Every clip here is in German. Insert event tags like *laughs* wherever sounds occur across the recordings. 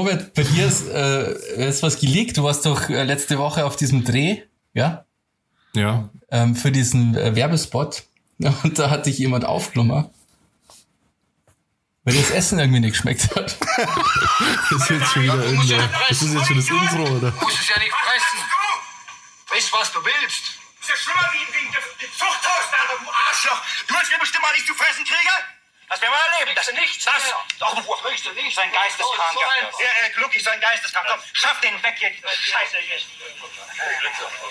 Robert, bei dir ist, äh, ist was gelegt. Du warst doch äh, letzte Woche auf diesem Dreh, ja? Ja. Ähm, für diesen äh, Werbespot. *laughs* Und da hat dich jemand aufgenommen. Weil das Essen irgendwie nicht geschmeckt hat. *laughs* Das ist jetzt schon wieder irgendein, Das ist jetzt schon das Intro, oder? Du musst es ja nicht fressen. Weißt, was du willst. ist ja schlimmer wie wie im Zuchthaus du Arschloch. Du willst mir bestimmt mal nicht zu fressen kriegen? Lass mir mal erleben. Das nichts. Das. Doch, kriegst du nicht? Sein Geisteskranker. Ja, äh, Glucki, sein Geisteskranker. Komm, schaff den weg hier. Scheiße hier.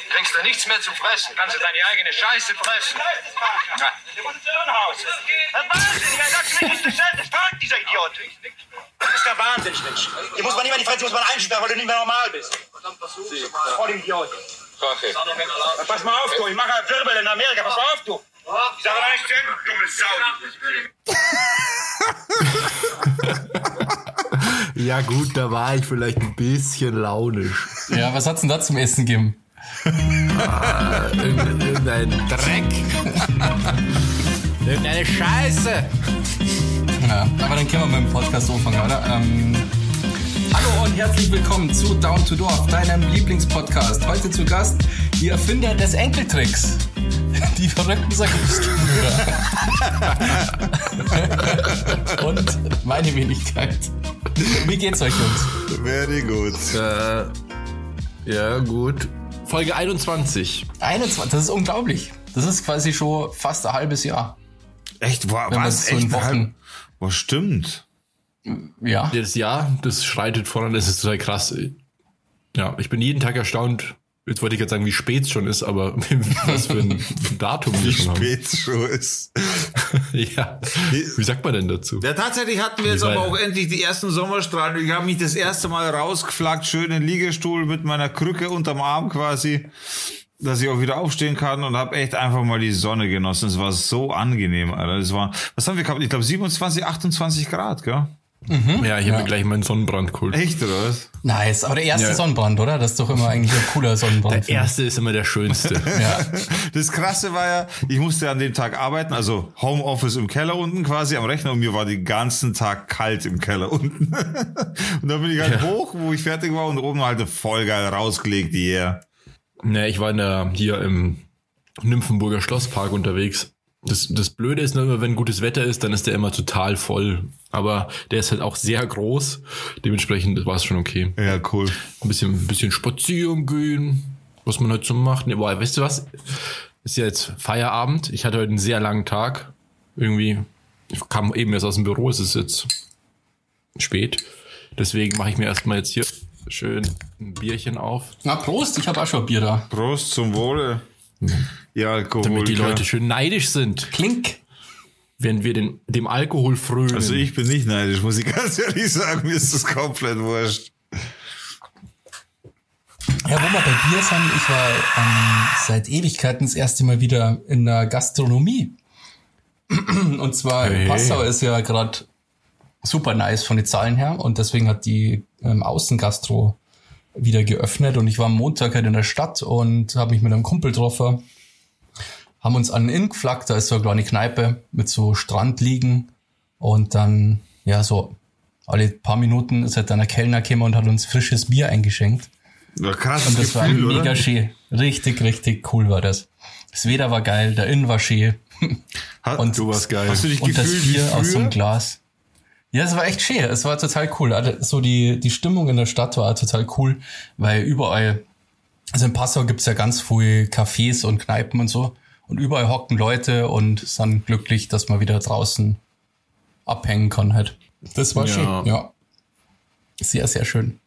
Kriegst du nichts mehr zu fressen. Kannst du deine eigene Scheiße fressen. Geisteskranker. Der ins Irrenhaus. Das Wahnsinn. Er sagt mir, das ist das verrückt, dieser Idiot. Du bist der Wahnsinn, Mensch. Hier muss man nicht mehr die Fresse, muss man einsperren, weil du nicht mehr normal bist. Voll Idiot. Okay. Na, pass mal auf, du. Ich mache Wirbel in Amerika. Pass mal auf, du. Ich sage nicht hin, dumme Sau. Ja gut, da war ich vielleicht ein bisschen launisch. Ja, was hat's denn da zum Essen gegeben? Irgend- Irgendein Dreck. Irgendeine Scheiße. Ja, aber dann können wir mit dem Podcast anfangen, oder? Ähm, hallo und herzlich willkommen zu Down to Dorf, deinem Lieblingspodcast. Heute zu Gast die Erfinder des Enkeltricks. *laughs* Die verrückten Sackungsbrüder. *laughs* und meine Wenigkeit. Wie geht's euch, Jungs? Very good. Äh, ja, gut. Folge 21. 21, das ist unglaublich. Das ist quasi schon fast ein halbes Jahr. Echt? Man was? so Echt? Wochen- Was stimmt? Ja. Das Jahr, das schreitet voran, das ist total krass. Ja, ich bin jeden Tag erstaunt. Jetzt wollte ich jetzt sagen, wie spät es schon ist, aber *laughs* was für ein Datum wir Wie schon haben. spät es schon ist. *laughs* Ja. Wie sagt man denn dazu? Ja, tatsächlich hatten wir jetzt Wie aber auch endlich die ersten Sommerstrahlen. Ich habe mich das erste Mal rausgeflaggt, schön in den Liegestuhl mit meiner Krücke unterm Arm quasi, dass ich auch wieder aufstehen kann und habe echt einfach mal die Sonne genossen. Es war so angenehm, Alter. Es war, was haben wir gehabt? Ich glaube 27, 28 Grad, gell? Ja, ich habe mir gleich meinen Sonnenbrand geholt. Echt, oder was? Nice. Aber der erste Ja. Sonnenbrand, oder? Das ist doch immer eigentlich ein cooler Sonnenbrand. Der erste ist immer der schönste. *laughs* Ja. *laughs* Das Krasse war ja, ich musste an dem Tag arbeiten, also Homeoffice im Keller unten quasi am Rechner und mir war den ganzen Tag kalt im Keller *laughs* unten. und dann bin ich halt hoch, wo ich fertig war und oben halt voll geil rausgelegt, yeah. Ne, ich war in der, hier im Nymphenburger Schlosspark unterwegs. Das, das Blöde ist nur immer, wenn gutes Wetter ist, dann ist der immer total voll. Aber der ist halt auch sehr groß. Dementsprechend war es schon okay. Ja, cool. Ein bisschen, ein bisschen spazieren gehen, was man halt so macht. Nee, boah, weißt du was? Ist ja jetzt Feierabend. Ich hatte heute einen sehr langen Tag. Irgendwie, ich kam eben erst aus dem Büro, es ist jetzt spät. Deswegen mache ich mir erstmal jetzt hier schön ein Bierchen auf. Na, Prost, ich habe auch schon Bier da. Prost zum Wohle. Ja, Alkohol. Damit die Leute schön neidisch sind, Klink. wenn wir den, dem Alkohol frönen. Also ich bin nicht neidisch, muss ich *laughs* ganz ehrlich sagen. Mir ist das komplett wurscht. Ja, wo wir bei Bier sind, ich war ähm, seit Ewigkeiten das erste Mal wieder in der Gastronomie. *clears throat* Und zwar Hey. Passau ist ja gerade super nice von den Zahlen her und deswegen hat die ähm, Außengastro wieder geöffnet und ich war am Montag halt in der Stadt und habe mich mit einem Kumpel getroffen, haben uns an den Inn geflaggt, da ist so eine kleine Kneipe mit so Strandliegen und dann, ja, so alle paar Minuten ist halt dann ein Kellner gekommen und hat uns frisches Bier eingeschenkt. Ja, krass Und das war Gefühl, mega oder? schön. Richtig, richtig cool war das. Das Wetter war geil, der Inn war schön. Hat, Und- du warst geil. hast du dich Und das Bier aus so einem Glas. Ja, es war echt schön. Es war total cool. Also So die, die Stimmung in der Stadt war total cool, weil überall, also in Passau gibt's ja ganz viele Cafés und Kneipen und so. Und überall hocken Leute und sind glücklich, dass man wieder draußen abhängen kann halt. Das war Ja. schön, ja. Sehr, sehr schön.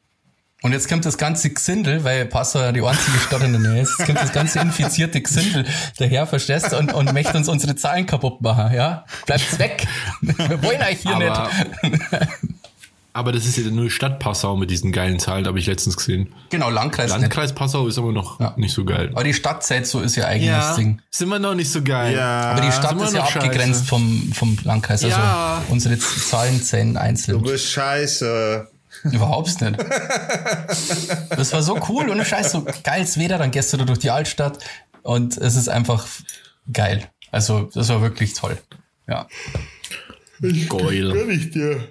Und jetzt kommt das ganze Gesindel, weil Passau ja die einzige Stadt in der Nähe ist. Jetzt kommt das ganze infizierte Gesindel daher, verstehst du, und, und möchte uns unsere Zahlen kaputt machen, ja? Bleibt's weg. Wir wollen euch hier aber, nicht. Aber das ist ja nur Stadt Passau mit diesen geilen Zahlen, habe ich letztens gesehen. Genau, Landkreis, nicht. Landkreis Passau ist aber noch Ja. nicht so geil. Aber die Stadtzeit so ist ja eigentlich das Ding. sind wir noch nicht so geil. Ja. Aber die Stadt ist ja scheiße. abgegrenzt vom, vom Landkreis. Also Ja. unsere Zahlen zählen Du einzeln. bist scheiße. Überhaupt nicht. Das war so cool, ohne Scheiß, so geiles Wetter, dann gehst du da durch die Altstadt und es ist einfach geil. Also, das war wirklich toll. Ja. Geil. ich dir.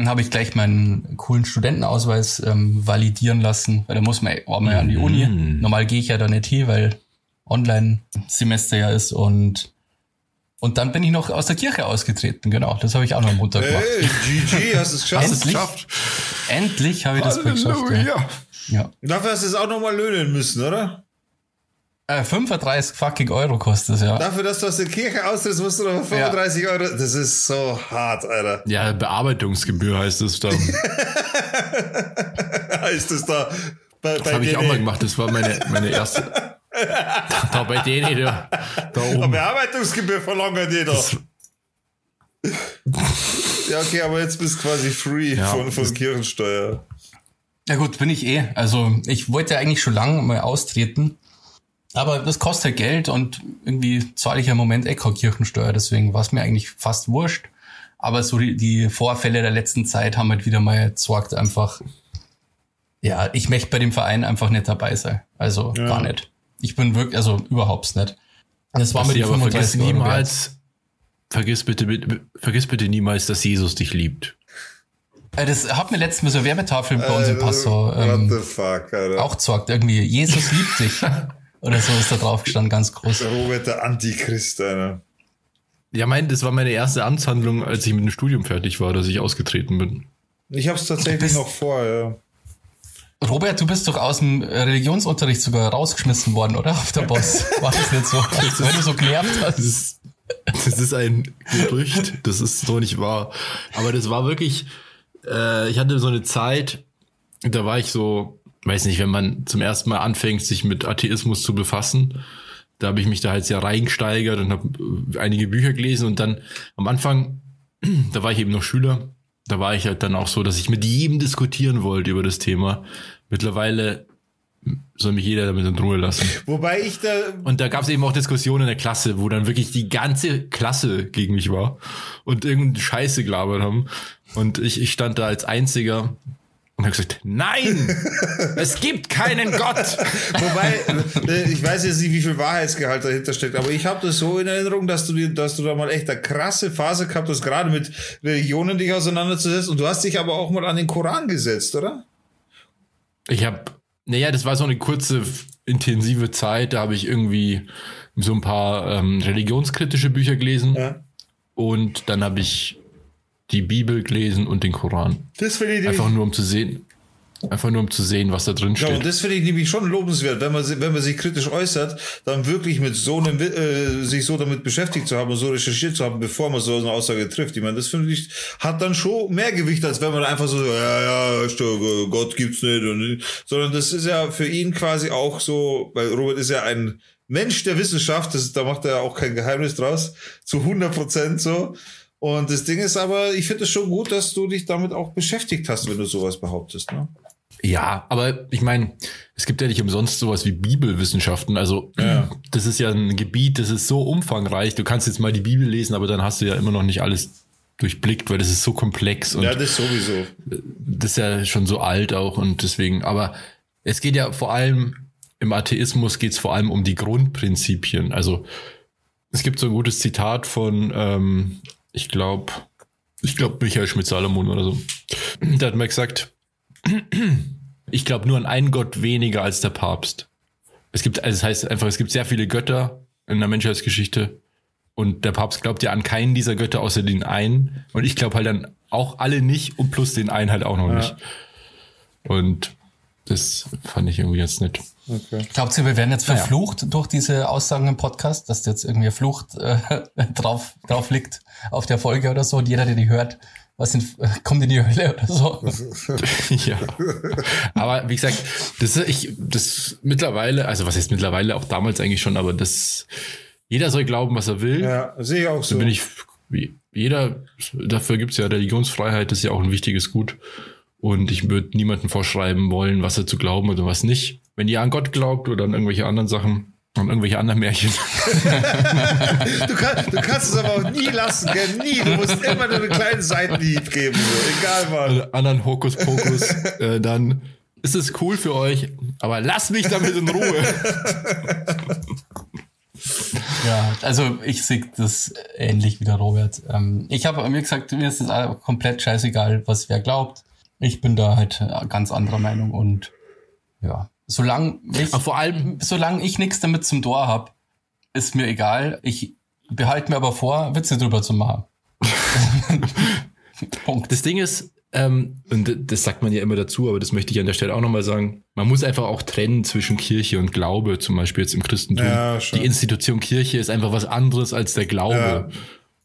Dann habe ich gleich meinen coolen Studentenausweis ähm, validieren lassen, weil da muss man, war man ja an die Uni. Normal gehe ich ja da nicht hin, weil Online-Semester ja ist und und dann bin ich noch aus der Kirche ausgetreten, genau. Das habe ich auch noch am Montag gemacht. Hey, GG, hast du es *laughs* geschafft. Endlich, endlich habe ich das geschafft. Ja. ja. Dafür hast du es auch nochmal löhnen müssen, oder? Äh, 35 fucking Euro kostet es, ja. Dafür, dass du aus der Kirche austrittst, musst du noch 35 ja. Euro. Das ist so hart, Alter. Ja, Bearbeitungsgebühr heißt es dann. *laughs* heißt es da. Bei, das habe ich auch mal gemacht. Das war meine, meine erste. *laughs* da bei denen, da, da oben. Bearbeitungsgebühr verlangen die doch. ja, okay, aber jetzt bist du quasi free ja, von, von Kirchensteuer. Ja gut, bin ich eh. Also ich wollte eigentlich schon lange mal austreten. Aber das kostet halt Geld und irgendwie zahle ich ja im Moment eh keine Kirchensteuer, deswegen war es mir eigentlich fast wurscht. Aber so die, die Vorfälle der letzten Zeit haben halt wieder mal gesorgt einfach, ja, ich möchte bei dem Verein einfach nicht dabei sein. Also ja. gar nicht. Ich bin wirklich, also überhaupt nicht. Das war mit die 35 niemals, vergiss bitte, bitte, vergiss bitte niemals, dass Jesus dich liebt. Äh, das hat mir letztens so Werbetafel bei uns im äh, Passo ähm, What the fuck, Alter. auch gesagt, irgendwie, Jesus liebt dich. *laughs* Oder so ist da drauf gestanden, ganz groß. Robert der Antichrist, Alter. Ja, mein, das war meine erste Amtshandlung, als ich mit dem Studium fertig war, dass ich ausgetreten bin. Ich hab's tatsächlich noch vor, ja. Robert, du bist doch aus dem Religionsunterricht sogar rausgeschmissen worden, oder? Auf der Boss. War das nicht so? *laughs* Weil du so genervt hast. Das ist, das ist ein Gerücht. Das ist so nicht wahr. Aber das war wirklich, äh, ich hatte so eine Zeit, da war ich so, weiß nicht, wenn man zum ersten Mal anfängt, sich mit Atheismus zu befassen, da habe ich mich da halt sehr reingesteigert und habe äh, einige Bücher gelesen und dann am Anfang, *clears throat* da war ich eben noch Schüler da war ich halt dann auch so, dass ich mit jedem diskutieren wollte über das Thema. Mittlerweile soll mich jeder damit in Ruhe lassen. Wobei ich da. Und da gab es eben auch Diskussionen in der Klasse, wo dann wirklich die ganze Klasse gegen mich war und irgendeine Scheiße gelabert haben. Und ich, ich stand da als einziger und habe gesagt, nein, *laughs* es gibt keinen Gott. Wobei, äh, ich weiß jetzt nicht, wie viel Wahrheitsgehalt dahinter steckt, aber ich habe das so in Erinnerung, dass du, dass du da mal echt eine krasse Phase gehabt hast, gerade mit Religionen dich auseinanderzusetzen. Und du hast dich aber auch mal an den Koran gesetzt, oder? Ich habe, naja, das war so eine kurze, intensive Zeit. Da habe ich irgendwie so ein paar ähm, religionskritische Bücher gelesen. Ja. Und dann habe ich die Bibel gelesen und den Koran. Das finde ich Einfach nur um zu sehen. Einfach nur um zu sehen, was da drin steht. Ja, und das finde ich nämlich schon lobenswert, wenn man, wenn man sich kritisch äußert, dann wirklich mit so einem, äh, sich so damit beschäftigt zu haben und so recherchiert zu haben, bevor man so eine Aussage trifft. Ich meine, das finde ich, hat dann schon mehr Gewicht, als wenn man einfach so, ja, ja, Gott gibt's nicht, und, sondern das ist ja für ihn quasi auch so, weil Robert ist ja ein Mensch der Wissenschaft, das, da macht er auch kein Geheimnis draus, zu 100 Prozent so. Und das Ding ist aber, ich finde es schon gut, dass du dich damit auch beschäftigt hast, wenn du sowas behauptest. Ne? Ja, aber ich meine, es gibt ja nicht umsonst sowas wie Bibelwissenschaften. Also ja. *clears throat* das ist ja ein Gebiet, das ist so umfangreich. Du kannst jetzt mal die Bibel lesen, aber dann hast du ja immer noch nicht alles durchblickt, weil das ist so komplex. Und ja, das sowieso. Das ist ja schon so alt auch und deswegen, aber es geht ja vor allem, im Atheismus geht es vor allem um die Grundprinzipien. Also es gibt so ein gutes Zitat von ähm, ich glaube, ich glaube Michael Schmidt-Salomon oder so. Der hat mal gesagt, ich glaube nur an einen Gott weniger als der Papst. Es gibt, also das heißt einfach, es gibt sehr viele Götter in der Menschheitsgeschichte und der Papst glaubt ja an keinen dieser Götter außer den einen und ich glaube halt dann auch alle nicht und plus den einen halt auch noch ja. nicht. Und das fand ich irgendwie jetzt nicht. Okay. Glaubt ihr, wir werden jetzt verflucht ja. durch diese Aussagen im Podcast, dass jetzt irgendwie Flucht äh, *laughs* drauf, drauf liegt auf der Folge oder so und jeder, der die hört, was in, *laughs* kommt in die Hölle oder so. *laughs* ja. Aber wie gesagt, das ist ich, das mittlerweile, also was heißt mittlerweile, auch damals eigentlich schon, aber das, jeder soll glauben, was er will. Ja, sehe ich auch so. Da bin ich, jeder, dafür gibt es ja Religionsfreiheit, das ist ja auch ein wichtiges Gut. Und ich würde niemandem vorschreiben wollen, was er zu glauben oder was nicht. Wenn ihr an Gott glaubt oder an irgendwelche anderen Sachen, an irgendwelche anderen Märchen. *laughs* du, kann, du, kannst es aber auch nie lassen, gell? Nie. Du musst immer nur einen kleinen Seitenhieb geben. So. Egal, Mann. Oder anderen Hokuspokus. äh, dann ist es cool für euch, aber lass mich damit in Ruhe. *laughs* Ja, also ich sehe das ähnlich wie der Robert. Ähm, ich habe mir gesagt, mir ist es komplett scheißegal, was wer glaubt. Ich bin da halt ganz anderer Meinung und ja, solange ich, Aber vor allem, solange ich nichts damit zum Tor hab, ist mir egal. Ich behalte mir aber vor, Witze drüber zu machen. *laughs* Punkt. das Ding ist, ähm, und das sagt man ja immer dazu, aber das möchte ich an der Stelle auch nochmal sagen. Man muss einfach auch trennen zwischen Kirche und Glaube, zum Beispiel jetzt im Christentum. Ja. Die Institution Kirche ist einfach was anderes als der Glaube. Ja.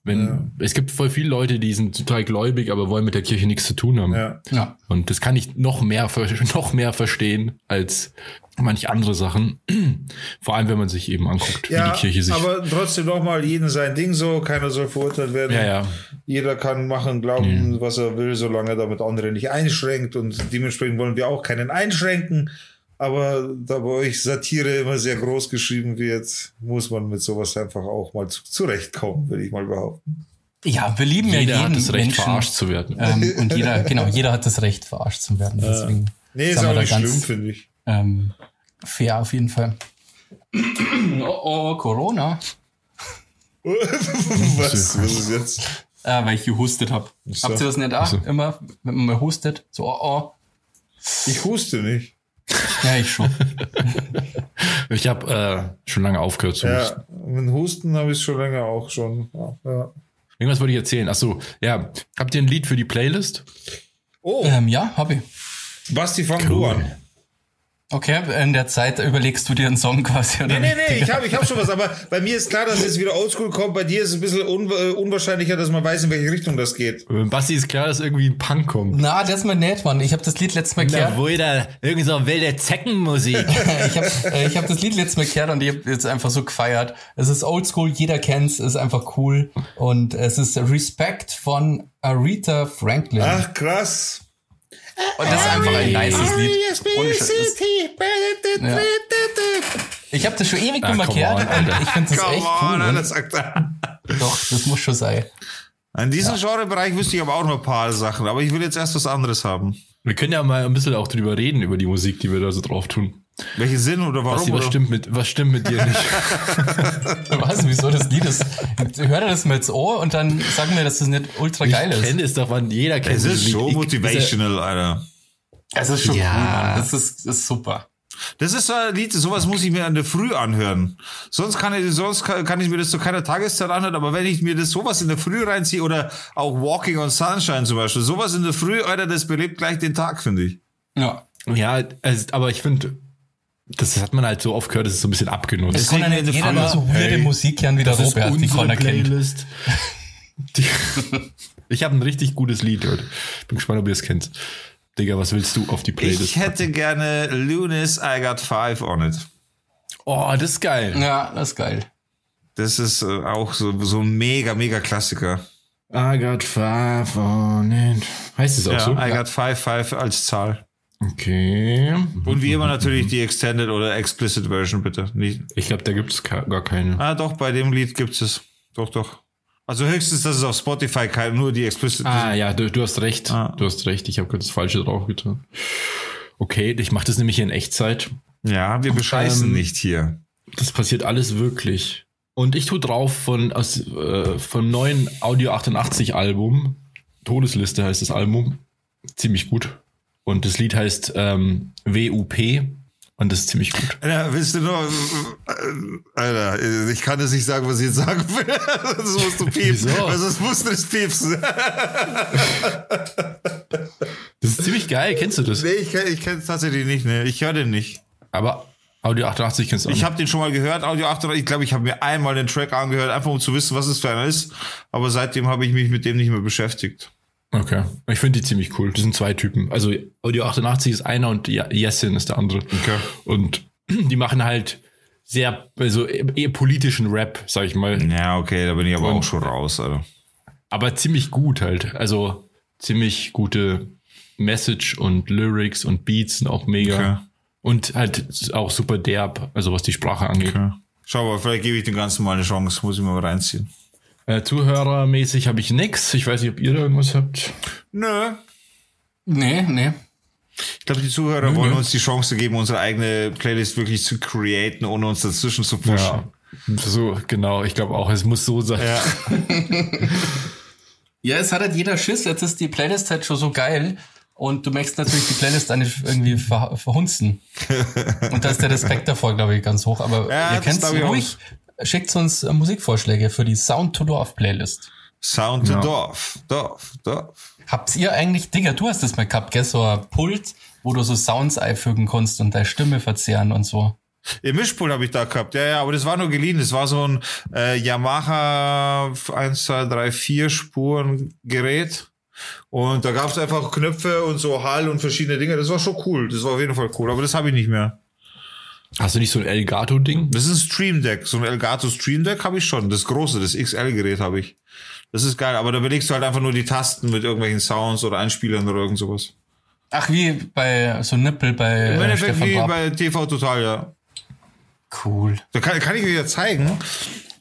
Wenn, es gibt voll viele Leute, die sind total gläubig, aber wollen mit der Kirche nichts zu tun haben. Ja. Ja. Und das kann ich noch mehr, *laughs* noch mehr verstehen als manch andere Sachen. *clears throat* Vor allem, wenn man sich eben anguckt, wie Ja, die Kirche sich. aber trotzdem nochmal, jeden sein Ding so, keiner soll verurteilt werden. ja, ja. Jeder kann machen, glauben, was er will, solange er damit andere nicht einschränkt und dementsprechend wollen wir auch keinen einschränken. Aber da bei euch Satire immer sehr groß geschrieben wird, muss man mit sowas einfach auch mal zu, zurechtkommen, würde ich mal behaupten. Ja, wir lieben Jeder ja jeden hat das Recht, Menschen. verarscht zu werden. Ähm, und jeder, *laughs* genau, jeder hat das Recht, verarscht zu werden. Deswegen Nee, ist auch nicht schlimm, ganz finde ich. ähm, fair auf jeden Fall. Oh, oh Corona. *laughs* was, was ist jetzt? Äh, weil ich gehustet habe. so. Habt ihr das nicht auch? so. Immer, wenn man mal hustet? So, oh, oh. Ich huste nicht. Ja, ich schon. *laughs* Ich habe äh, schon lange aufgehört zu husten. Ja, mit Husten habe ich schon länger auch schon. Ja. Irgendwas wollte ich erzählen. Ach so, ja. Habt ihr ein Lied für die Playlist? Oh, ähm, ja, hab ich. Basti, fang du an. Okay, in der Zeit überlegst du dir einen Song quasi, oder? Nee, nee, nee, ich habe ich hab schon was, aber bei mir ist klar, dass jetzt wieder Oldschool kommt. Bei dir ist es ein bisschen un äh, unwahrscheinlicher, dass man weiß, in welche Richtung das geht. Äh, Basti ist klar, dass irgendwie ein Punk kommt. Na, das ist mal nett, Mann. Ich habe das Lied letztes Mal gehört. wohl da irgendwie so wilde Zeckenmusik. *laughs* ich habe äh, ich hab das Lied letztes Mal gehört und ich habe jetzt einfach so gefeiert. Es ist oldschool, jeder kennt's, ist einfach cool. Und es ist Respect von Aretha Franklin. Ach, krass. Und das ist einfach ein nices Lied. Das- Ja. Ich habe das schon ewig Ah, on, Alter. ich finde das Come echt on, cool. Alter, Und sagt er. doch, das muss schon sein. In diesem Genrebereich wüsste ich aber auch noch ein paar Sachen, aber ich will jetzt erst was anderes haben. Wir können ja mal ein bisschen auch drüber reden, über die Musik, die wir da so drauf tun. Welchen Sinn oder warum? Basti, was oder? stimmt mit, was stimmt mit dir nicht? *laughs* Was, wieso das Lied ist? Hör dir das mal ins Ohr und dann sag mir, dass das nicht ultra geil Ich ist. kenne es doch, man, jeder kennt Es dieses ist Lied. schon Ich- motivational, Alter. Es ist schon Ja. cool, Mann. Das ist, ist super. Das ist so ein Lied, sowas muss ich mir an der Früh anhören. Sonst kann ich, sonst kann, kann ich mir das zu keiner Tageszeit anhören, aber wenn ich mir das sowas in der Früh reinziehe oder auch Walking on Sunshine zum Beispiel, sowas in der Früh, Alter, das belebt gleich den Tag, finde ich. Ja. Ja, also, aber ich finde, das hat man halt so oft gehört, das ist so ein bisschen abgenutzt. Es nicht eine jeder so weirde Hey, Musik hören wie der Robert, die keiner kennt. *laughs* Die, ich habe ein richtig gutes Lied heute. Bin gespannt, ob ihr es kennt. Digga, was willst du auf die Playlist? Ich hätte gerne Lunis, I Got Five on it. oh, das ist geil. Ja, das ist geil. Das ist äh, auch so, so ein mega, mega Klassiker. I got five on it. Heißt es auch Ja, so? I Got Five, Five als Zahl. Okay. Und wie immer natürlich die Extended oder Explicit Version, bitte. Nicht, Ich glaube, da gibt es gar keine. ah, doch, bei dem Lied gibt es. Doch, doch. Also höchstens, dass es auf Spotify kein, nur die Explicit. Ah, ja, du, du hast recht. Ah. Du hast recht. Ich habe gerade das Falsche drauf getan. Okay, ich mache das nämlich in Echtzeit. Ja, wir bescheißen Ähm, nicht hier. Das passiert alles wirklich. Und ich tue drauf von aus äh, vom neuen Audio 88 Album. Todesliste heißt das Album. Ziemlich gut. Und das Lied heißt ähm, WUP. Und das ist ziemlich gut. Alter, willst du nur. Alter, ich kann jetzt nicht sagen, was ich jetzt sagen *laughs* will. Das musst du piepsen. Also, das musst du das piepsen. Das ist ziemlich geil. Kennst du das? Nee, ich, ich kenne es tatsächlich nicht. Ne? Ich höre den nicht. Aber Audio 88 kennst du auch. Ich nicht. habe den schon mal gehört, Audio 800. Ich glaube, ich habe mir einmal den Track angehört, einfach um zu wissen, was es für einer ist. Aber seitdem habe ich mich mit dem nicht mehr beschäftigt. Okay. Ich finde die ziemlich cool. Das sind zwei Typen. Also Audio 88 ist einer und Jessin ist der andere. Okay. Und *clears throat* die machen halt sehr, also eher politischen Rap, sag ich mal. Ja, okay, da bin ich aber Und- auch schon raus, Alter. Aber ziemlich gut halt. Also ziemlich gute Message und Lyrics und Beats sind auch mega. Okay. Und halt auch super derb, also was die Sprache angeht. Okay. Schau mal, vielleicht gebe ich dem Ganzen mal eine Chance. Muss ich mal reinziehen. Äh, Zuhörermäßig habe ich nix. Ich weiß nicht, ob ihr da irgendwas habt. Nö. Nee, nee. Ich glaube, die Zuhörer wollen uns die Chance geben, unsere eigene Playlist wirklich zu createn, ohne uns dazwischen zu pushen. Ja. So, genau, ich glaube auch, es muss so sein. Ja. *laughs* Ja, es hat halt jeder Schiss. Jetzt ist die Playlist halt schon so geil. Und du möchtest natürlich die Playlist dann nicht irgendwie ver verhunzen. *laughs* Und da ist der Respekt davor, glaube ich, ganz hoch. Aber Ja, ihr auch. ruhig. Schickt uns äh, Musikvorschläge für die Sound to Dorf Playlist. Sound to Dorf, Dorf, Dorf. Habt ihr eigentlich, Digga, du hast das mal gehabt, gell, so ein Pult, wo du so Sounds einfügen kannst und deine Stimme verzehren und so. Im Mischpult habe ich da gehabt, ja, ja, aber das war nur geliehen. Das war so ein äh, Yamaha 1, 2, 3, 4 Spuren Gerät. Und da gab es einfach Knöpfe und so Hall und verschiedene Dinge. Das war schon cool. Das war auf jeden Fall cool. Aber das habe ich nicht mehr. Hast du nicht so ein Elgato-Ding? Das ist ein Stream Deck. So ein Elgato Stream Deck habe ich schon. Das große, das XL-Gerät habe ich. Das ist geil. Aber da belegst du halt einfach nur die Tasten mit irgendwelchen Sounds oder Einspielern oder irgend sowas. Ach, wie bei so Nippel bei Im äh, Endeffekt wie Raab. bei TV Total, ja. Cool. Da kann, kann ich euch ja zeigen.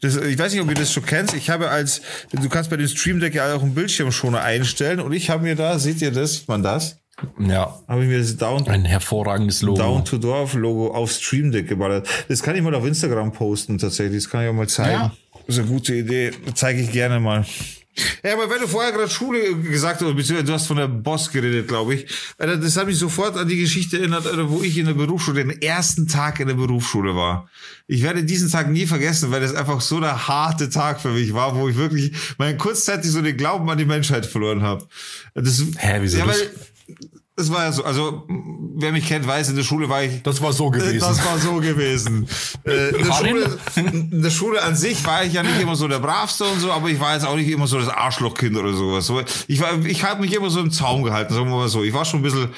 Das, ich weiß nicht, ob ihr das schon kennt. Ich habe als, du kannst bei dem Stream Deck ja auch einen Bildschirmschoner einstellen und ich habe mir da, seht ihr das, man das? Ja. Habe ich mir das Down, Ein hervorragendes Logo. Down to Dorf Logo auf Stream Deck geballert. Das kann ich mal auf Instagram posten tatsächlich. Das kann ich auch mal zeigen. Ja. Das ist eine gute Idee. Zeige ich gerne mal. Ja, aber wenn du vorher gerade Schule gesagt hast, beziehungsweise du hast von der Boss geredet, glaube ich. Alter, Das hat mich sofort an die Geschichte erinnert, Alter, wo ich in der Berufsschule, den ersten Tag in der Berufsschule war. Ich werde diesen Tag nie vergessen, weil das einfach so der harte Tag für mich war, wo ich wirklich meinen kurzzeitig so den Glauben an die Menschheit verloren habe. Das, Hä, wieso ja, weil, das war ja so, also wer mich kennt, weiß, in der Schule war ich Das war so gewesen. das war so gewesen. *laughs* Äh, in, der? Schule, in der Schule an sich war ich ja nicht immer so der Bravste und so, aber ich war jetzt auch nicht immer so das Arschlochkind oder sowas. So, Ich, war, ich habe mich immer so im Zaum gehalten, sagen wir mal so. Ich war schon ein bisschen.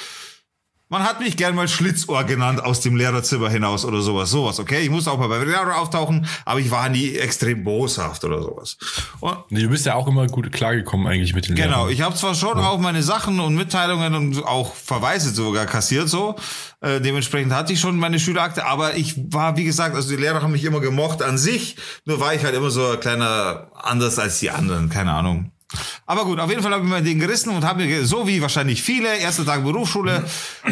Man hat mich gern mal Schlitzohr genannt aus dem Lehrerzimmer hinaus oder sowas. Sowas, okay? Ich musste auch mal bei Lehrer auftauchen, aber ich war nie extrem boshaft oder sowas. Und Nee, du bist ja auch immer gut klargekommen eigentlich mit den Genau, Lehrern. ich habe zwar schon auch meine Sachen und Mitteilungen und auch Verweise sogar kassiert so. Äh, dementsprechend hatte ich schon meine Schülerakte, aber ich war, wie gesagt, also die Lehrer haben mich immer gemocht an sich, nur war ich halt immer so ein kleiner anders als die anderen, keine Ahnung. Aber gut, auf jeden Fall habe ich mir den gerissen und habe mir, so wie wahrscheinlich viele, erster Tag Berufsschule,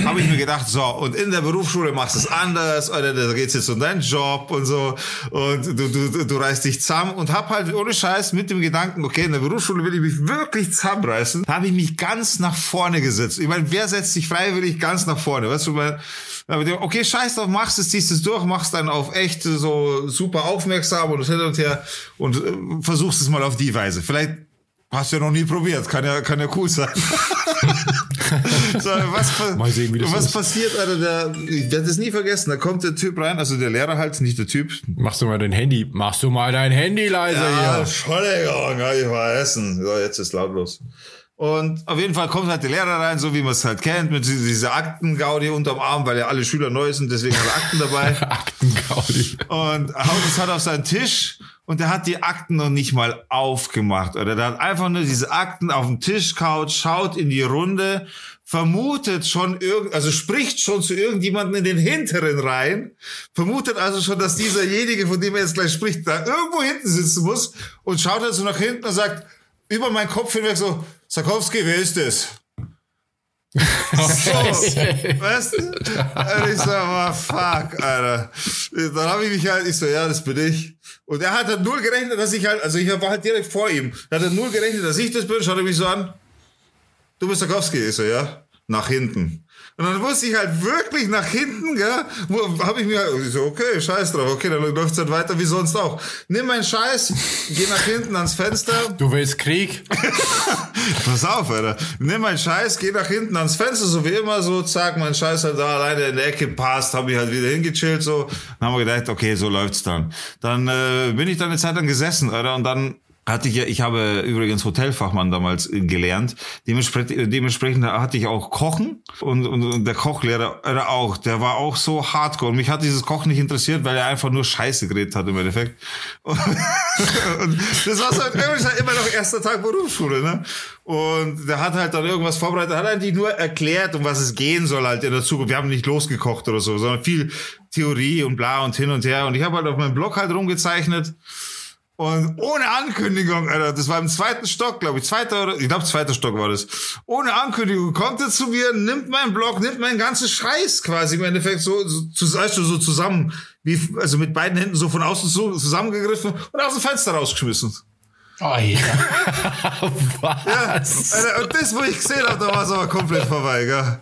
habe ich mir gedacht, so, und in der Berufsschule machst du es anders, oder da geht's jetzt um deinen Job und so, und du, du, du, reißt dich zusammen und hab halt ohne Scheiß mit dem Gedanken, okay, in der Berufsschule will ich mich wirklich zusammenreißen, habe ich mich ganz nach vorne gesetzt. Ich meine, wer setzt sich freiwillig ganz nach vorne? Weißt du, mein, okay, scheiß drauf, machst es, ziehst es durch, machst dann auf echt so super aufmerksam und hin und her und äh, versuchst es mal auf die Weise. Vielleicht Hast du ja noch nie probiert, kann ja, kann ja cool sein. *laughs* so, was, Mal sehen, wie das was ist. passiert, Alter, der, ich werde das nie vergessen, da kommt der Typ rein, also der Lehrer halt, nicht der Typ. Machst du mal dein Handy, machst du mal dein Handy leiser Ja, hier. Entschuldigung, ja, ich war essen. So, jetzt ist lautlos. Und auf jeden Fall kommt halt der Lehrer rein, so wie man es halt kennt, mit dieser- dieser Aktengaudi unterm Arm, weil ja alle Schüler neu sind, deswegen hat er Akten dabei. *laughs* Aktengaudi. Und haut es halt auf seinen Tisch und der hat die Akten noch nicht mal aufgemacht. Oder der hat einfach nur diese Akten auf dem Tisch kaut, schaut in die Runde, vermutet schon irgend, also spricht schon zu irgendjemandem in den hinteren rein, vermutet also schon, dass dieserjenige, von dem er jetzt gleich spricht, da irgendwo hinten sitzen muss und schaut halt so nach hinten und sagt, über meinen Kopf hinweg so, Sarkowski, wer ist das? So, *laughs* weißt du? Und ich so, oh, fuck, Alter. Dann habe ich mich halt, ich so, ja, das bin ich. Und er hat halt null gerechnet, dass ich halt, also ich war halt direkt vor ihm. Er hat halt null gerechnet, dass ich das bin, schaut er mich so an. Du bist Sarkowski, ich so, ja. Nach hinten. Und dann musste ich halt wirklich nach hinten, gell, habe ich mir halt, so, okay, scheiß drauf, okay, dann läuft's halt weiter wie sonst auch. Nimm meinen Scheiß, geh nach hinten ans Fenster, Du willst Krieg? *laughs* Pass auf, Alter. Nimm meinen Scheiß, geh nach hinten ans Fenster, so wie immer, so, zack, mein Scheiß halt da alleine in der Ecke passt, hab ich halt wieder hingechillt, so. Dann haben wir gedacht, okay, so läuft's dann. Dann äh, bin ich dann eine Zeit lang gesessen, Alter, und dann hatte ich ja, ich habe übrigens Hotelfachmann damals äh, gelernt. Dementsprechend, dementsprechend hatte ich auch Kochen und, und, und der Kochlehrer Alter, auch, der war auch so hardcore. Und mich hat dieses Kochen nicht interessiert, weil er einfach nur Scheiße geredet hat im Endeffekt. *laughs* Und, und das war so halt immer noch erster Tag Berufsschule, ne? Und der hat halt dann irgendwas vorbereitet, hat eigentlich nur erklärt, um was es gehen soll halt in der Zukunft. Wir haben nicht losgekocht oder so, sondern viel Theorie und bla und hin und her. Und ich habe halt auf meinem Blog halt rumgezeichnet. Und ohne Ankündigung, Alter, das war im zweiten Stock, glaube ich, zweiter oder, ich glaube, zweiter Stock war das. Ohne Ankündigung kommt er zu mir, nimmt meinen Block, nimmt meinen ganzen Scheiß quasi im Endeffekt so, so, du, so zusammen, wie, also mit beiden Händen so von außen so zusammengegriffen und aus dem Fenster rausgeschmissen. Oh, *laughs* ja. Was? Alter, und das, wo ich gesehen habe, da war es aber komplett vorbei, gell.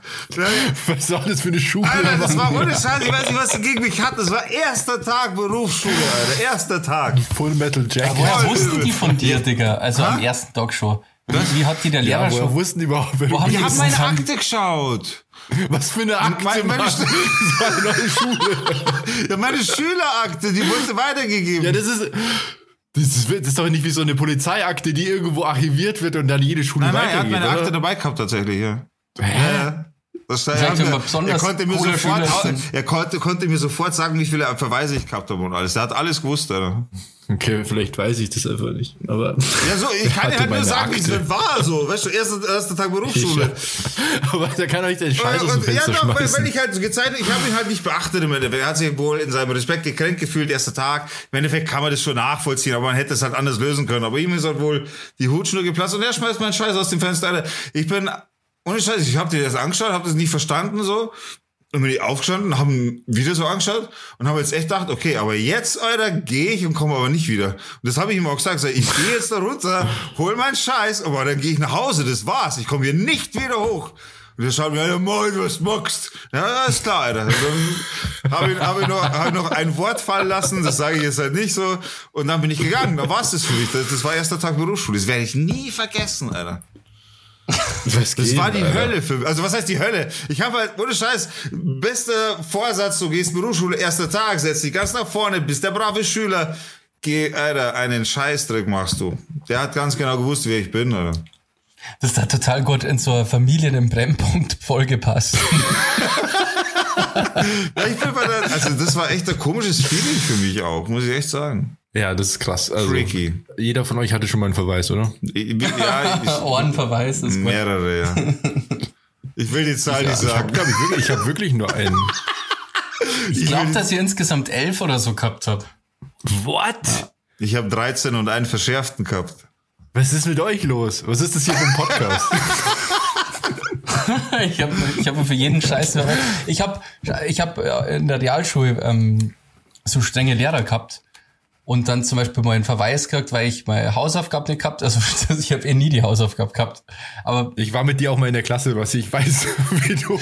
Was war das für eine Schule? Alter, das war ohne Scheiß, ich weiß nicht, was du gegen mich hat. Das war erster Tag Berufsschule, Alter, erster Tag. Full Metal Jacket. Woher Voll wussten die von dir, Digga? Also am ersten Tag schon. Wie, wie hat die der Lehrer Ja, woher schon? wussten die überhaupt, wer Wo du haben Die haben meine haben- Akte geschaut. Was für eine Akte, Meine- meine Mann. Das war eine neue Schule. *laughs* Ja, meine Schülerakte, die wurde weitergegeben. Ja, das ist... Das ist, das ist doch nicht wie so eine Polizeiakte, die irgendwo archiviert wird und dann jede Schule nein, nein, er hat meine Akte dabei gehabt tatsächlich, ja. Hä? Ja, ja. Das, er, er, konnte mir sofort, er konnte, konnte mir sofort sagen, wie viele Verweise ich gehabt habe und alles. Er hat alles gewusst, Alter. Okay, vielleicht weiß ich das einfach nicht. Aber Ja, so, ich *laughs* kann halt nur sagen, wie es war, so. Weißt du, erster, erster Tag Berufsschule. *laughs* aber der kann nicht den Scheiß aus dem Und, ja, Fenster doch, weil, weil ich halt so gezeigt, ich habe ihn halt nicht beachtet im Endeffekt. Er hat sich wohl in seinem Respekt gekränkt gefühlt, erster Tag. Im Endeffekt kann man das schon nachvollziehen, aber man hätte es halt anders lösen können. Aber ihm ist halt wohl die Hutschnur geplatzt und er schmeißt meinen Scheiß aus dem Fenster. Alter. Ich bin, ohne Scheiß, ich habe dir das angeschaut, habe das nicht verstanden so. Und bin ich aufgestanden, haben wieder so angeschaut und habe jetzt echt gedacht, okay, aber jetzt, Alter, gehe ich und komme aber nicht wieder. Und das habe ich ihm auch gesagt. Sag, ich gehe jetzt da runter, hol meinen Scheiß, aber dann gehe ich nach Hause, das war's. Ich komme hier nicht wieder hoch. Und er schaut mir, ja, moin, was magst? Ja, ist klar, Alter. Dann habe ich, hab ich, noch, hab ich noch ein Wort fallen lassen, das sage ich jetzt halt nicht so. Und dann bin ich gegangen, da war's das für mich. Das, das war erster Tag Berufsschule, das werde ich nie vergessen, Alter. Was Das war die Alter? Hölle für mich. Also was heißt die Hölle? Ich habe halt, ohne Scheiß, bester Vorsatz, du gehst Berufsschule, erster Tag, setz dich ganz nach vorne, bist der brave Schüler. Geh, Alter, einen Scheißdreck machst du. Der hat ganz genau gewusst, wer ich bin, Alter. Das hat total gut in so eine Familien im Brennpunkt vollgepasst. *laughs* *laughs* Ja, ich bin bei der, also das war echt ein komisches Feeling für mich auch, muss ich echt sagen. Ja, das ist krass. Also, Freaky. Jeder von euch hatte schon mal einen Verweis, oder? Ich, ja, ich, *laughs* Ohrenverweis ist mehrere, ja. Ich will die Zahl nicht Ich sagen. habe wirklich, ich hab wirklich nur einen. *laughs* Ich glaube, dass ihr insgesamt elf oder so gehabt habt. What? Ich habe 13 und einen verschärften gehabt. Was ist mit euch los? Was ist das hier für ein Podcast? *laughs* Ich habe ich hab für jeden Scheiß. Ich habe ich hab äh, in der Realschule ähm, so strenge Lehrer gehabt und dann zum Beispiel mal einen Verweis gekriegt, weil ich meine Hausaufgabe nicht gehabt. Also *laughs* ich habe eh nie die Hausaufgabe gehabt. Aber Ich war mit dir auch mal in der Klasse, was ich weiß, *laughs* wie du,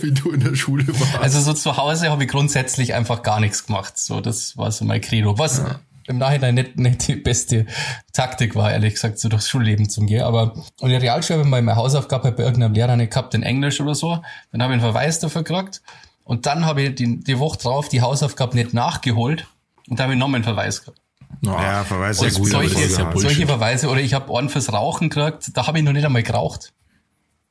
wie du in der Schule warst. also so zu Hause habe ich grundsätzlich einfach gar nichts gemacht. So das war so mein Credo. Was im Nachhinein nicht, nicht die beste Taktik war, ehrlich gesagt, so durchs Schulleben zu gehen. Aber in der Realschule habe ich mal meine Hausaufgabe bei irgendeinem Lehrer nicht gehabt in Englisch oder so. Dann habe ich einen Verweis dafür gekriegt. Und dann habe ich die, die Woche drauf die Hausaufgabe nicht nachgeholt. Und da habe ich nochmal einen Verweis gekriegt. Ja, Verweis Und ist gut, solche, ja solche Verweise, oder ich habe Ohren fürs Rauchen gekriegt, da habe ich noch nicht einmal geraucht.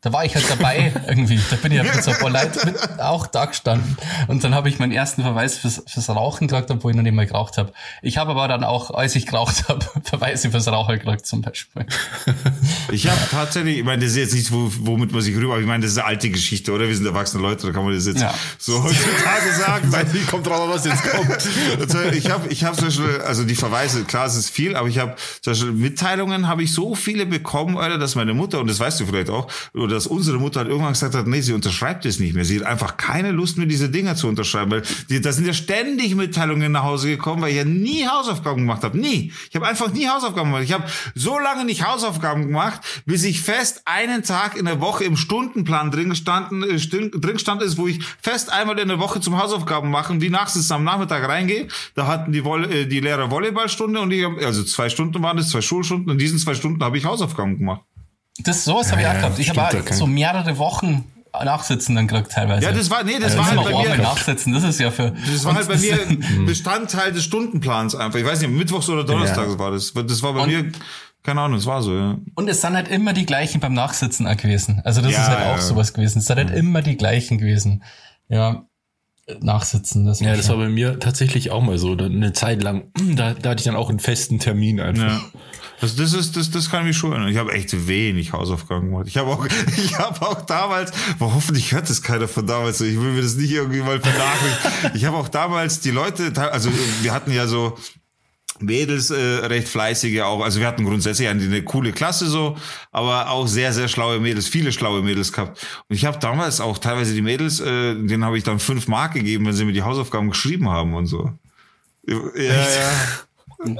Da war ich halt dabei *laughs* irgendwie. Da bin ich halt mit so ein paar Leuten mit auch da gestanden. Und dann habe ich meinen ersten Verweis fürs, fürs Rauchen gekriegt, obwohl ich noch nicht mal geraucht habe. Ich habe aber dann auch, als ich geraucht habe, *laughs* Verweise fürs Rauchen gekriegt zum Beispiel. *laughs* Ich habe tatsächlich, ich meine, das ist jetzt nichts, wo, womit man sich rüber, aber ich meine, das ist eine alte Geschichte, oder? Wir sind erwachsene Leute, da kann man das jetzt Ja. so heutzutage sagen. Wie kommt drauf, was jetzt kommt? Also ich habe, ich habe zum Beispiel, also die Verweise, klar, es ist viel, aber ich habe zum Beispiel Mitteilungen habe ich so viele bekommen, Alter, dass meine Mutter und das weißt du vielleicht auch, oder dass unsere Mutter halt irgendwann gesagt hat, nee, sie unterschreibt es nicht mehr. Sie hat einfach keine Lust mehr, diese Dinger zu unterschreiben, weil die, da sind ja ständig Mitteilungen nach Hause gekommen, weil ich ja nie Hausaufgaben gemacht habe, nie. Ich habe einfach nie Hausaufgaben gemacht. Ich habe so lange nicht Hausaufgaben gemacht, bis ich fest einen Tag in der Woche im Stundenplan drin gestanden, äh, drin stand ist, wo ich fest einmal in der Woche zum Hausaufgaben machen, wie nachsitzen am Nachmittag reingehe. Da hatten die, Volley, äh, die Lehrer Volleyballstunde und ich hab, also zwei Stunden waren es, zwei Schulstunden. In diesen zwei Stunden habe ich Hausaufgaben gemacht. Das, sowas habe ich Ja, auch ja, gehabt. Ich habe auch so mehrere Wochen Nachsitzen dann gekriegt teilweise. Ja, das war, nee, das Also war nicht halt mal bei mir. Nachsitzen, das ist ja für... Das war halt bei mir *laughs* Bestandteil des Stundenplans einfach. Ich weiß nicht, mittwochs oder donnerstags Ja. war das. Das war bei Und- mir, keine Ahnung, es war so, ja. Und es sind halt immer die gleichen beim Nachsitzen auch gewesen. Also das Ja, ist halt ja. auch sowas gewesen. Es sind halt immer die gleichen gewesen. Ja, Nachsitzen. Das Ja, war das war bei mir tatsächlich auch mal so. Dann Eine Zeit lang, *clears throat* da, da hatte ich dann auch einen festen Termin einfach. Ja. Also das ist, das, das kann ich mich schon erinnern. Ich habe echt wenig Hausaufgaben gemacht. Ich habe auch, *laughs* ich habe auch damals, boah, hoffentlich hört das keiner von damals. Ich will mir das nicht irgendwie mal vernachrichtigen. Ich habe auch damals die Leute, also wir hatten ja so, Mädels äh, recht fleißige auch. Also wir hatten grundsätzlich eine, eine coole Klasse so, aber auch sehr, sehr schlaue Mädels, viele schlaue Mädels gehabt. Und ich habe damals auch teilweise die Mädels, äh, denen habe ich dann fünf Mark gegeben, wenn sie mir die Hausaufgaben geschrieben haben und so. Ja, ja.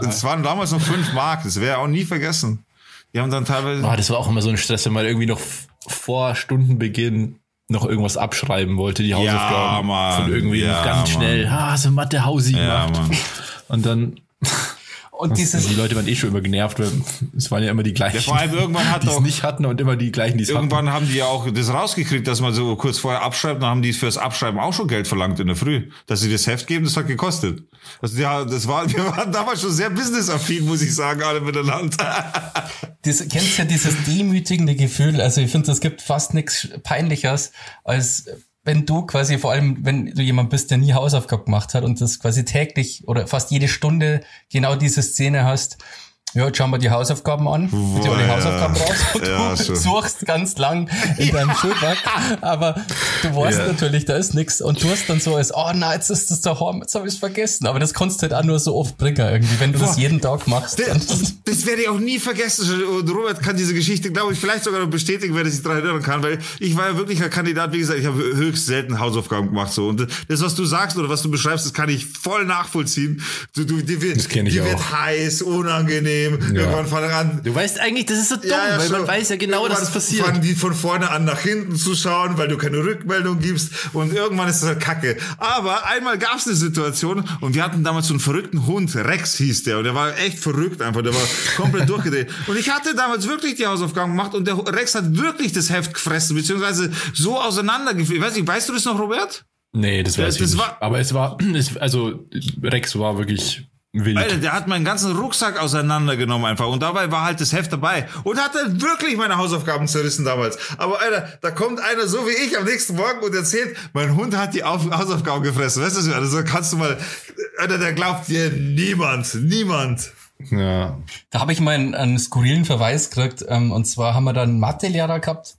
Das waren damals noch fünf Mark, das wäre auch nie vergessen. Die haben dann teilweise. Ah, das war auch immer so ein Stress, wenn man irgendwie noch vor Stundenbeginn noch irgendwas abschreiben wollte, die Hausaufgaben. Mann. Von irgendwie Ja, ganz Mann. schnell, ah, so Mathe Hausi Ja, gemacht. Mann. Und dann, Und dieses, die Leute waren eh schon immer genervt, weil es waren ja immer die gleichen. Ja, vor allem irgendwann hat die es nicht hatten und immer die gleichen, die es hatten. Irgendwann haben die ja auch das rausgekriegt, dass man so kurz vorher abschreibt, dann haben die fürs Abschreiben auch schon Geld verlangt in der Früh. Dass sie das Heft geben, das hat gekostet. Also ja, das war, *laughs* wir waren damals schon sehr businessaffin, muss ich sagen, alle miteinander. *laughs* das, kennst ja dieses demütigende Gefühl. Also ich finde, es gibt fast nichts peinlicheres, als wenn du quasi, vor allem wenn du jemand bist, der nie Hausaufgaben gemacht hat und das quasi täglich oder fast jede Stunde genau diese Szene hast. Ja, jetzt schauen wir die Hausaufgaben an. Boah, alle ja. Hausaufgaben raus. Und *laughs* Ja, du schon. suchst ganz lang in deinem Schulwerk. Aber du weißt Ja. natürlich, da ist nichts. Und du hast dann so als, oh nein, jetzt ist das daheim, jetzt habe ich es vergessen. Aber das kannst du halt auch nur so oft bringen irgendwie. Wenn du das Boah. jeden Tag machst, dann Das, das werde ich auch nie vergessen. Und Robert kann diese Geschichte, glaube ich, vielleicht sogar noch bestätigen, wenn er sich daran erinnern kann, weil ich war ja wirklich ein Kandidat, wie gesagt, ich habe höchst selten Hausaufgaben gemacht. so Und das, was du sagst oder was du beschreibst, das kann ich voll nachvollziehen. Du, du, die wird, Das kenn ich die auch. wird heiß, unangenehm. Irgendwann fangen an, Du weißt eigentlich, das ist so dumm, Ja, ja, weil man schon. weiß ja genau, dass es passiert. fangen die von vorne an nach hinten zu schauen, weil du keine Rückmeldung gibst und irgendwann ist das halt kacke. Aber einmal gab es eine Situation und wir hatten damals so einen verrückten Hund, Rex hieß der und der war echt verrückt einfach, der war komplett *laughs* durchgedreht. Und ich hatte damals wirklich die Hausaufgaben gemacht und der Rex hat wirklich das Heft gefressen, beziehungsweise so auseinandergeführt. Weiß nicht, weißt du das noch, Robert? Nee, das weiß Das ich nicht. war- Aber es war, *clears throat* es, also Rex war wirklich wild. Alter, der hat meinen ganzen Rucksack auseinandergenommen einfach und dabei war halt das Heft dabei und hat dann wirklich meine Hausaufgaben zerrissen damals. Aber Alter, da kommt einer so wie ich am nächsten Morgen und erzählt, mein Hund hat die Auf Hausaufgaben gefressen. Weißt du, also so kannst du mal, Alter, der glaubt dir niemand, niemand. Ja. Da habe ich mal einen, einen skurrilen Verweis gekriegt. Ähm, und zwar haben wir da einen Mathelehrer gehabt.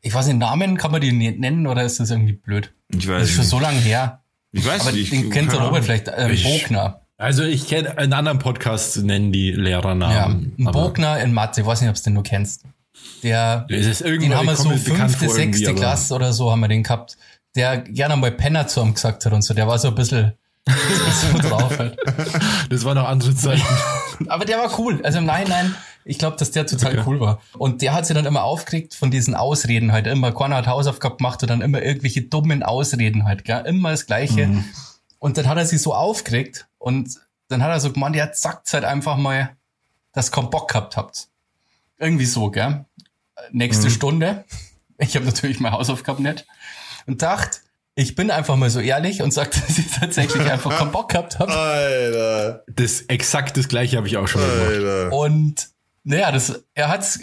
Ich weiß nicht, Namen kann man die nicht nennen oder ist das irgendwie blöd? Ich Das ist schon so lange her. Ich weiß Aber nicht. den kennt der Robert vielleicht. Ähm, Ich- Bogner. Also ich kenne einen anderen Podcast, nennen die Ja, Lehrernamen. ein aber Bogner in Mathe. Ich weiß nicht, ob du den nur kennst. Der, Es ist irgendwie den haben wir so fünfte, sechste Klasse oder so haben wir den gehabt. Der gerne mal Penner zu ihm gesagt hat und so. Der war so ein bisschen *laughs* so drauf halt. Das waren noch andere Zeiten. *laughs* Aber der war cool. Also im Nachhinein, ich glaube, dass der total cool war. Und der hat sich dann immer aufgeregt von diesen Ausreden halt. Immer, keiner hat Hausaufgaben gemacht und dann immer irgendwelche dummen Ausreden halt, gell? Immer das Gleiche. Und dann hat er sich so aufgeregt und dann hat er so gemeint, ja, sagt halt einfach mal, dass ihr keinen Bock gehabt habt. Irgendwie so, gell? Nächste Stunde. Ich habe natürlich meine Hausaufgaben nicht. Und dachte, ich bin einfach mal so ehrlich und sag, *laughs* dass ich tatsächlich einfach keinen Bock gehabt habe. Alter, Das exakt das gleiche habe ich auch schon gemacht. Alter. Und naja, das, er hat's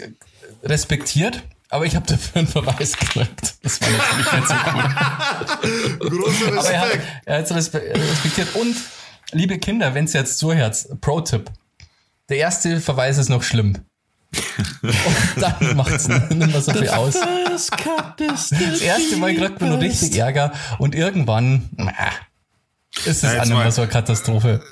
respektiert, aber ich habe dafür einen Verweis gekriegt. Das war natürlich nicht so cool. *laughs* Großer Aber er hat Respekt. er hat's respe respektiert. Und liebe Kinder, wenn's jetzt zuhört, Pro-Tipp. Der erste Verweis ist noch schlimm. Und *laughs* dann macht's nicht mehr so viel aus. Das erste Mal kriegt man richtig Ärger und irgendwann ist es Ja, auch mal- mehr so eine Katastrophe.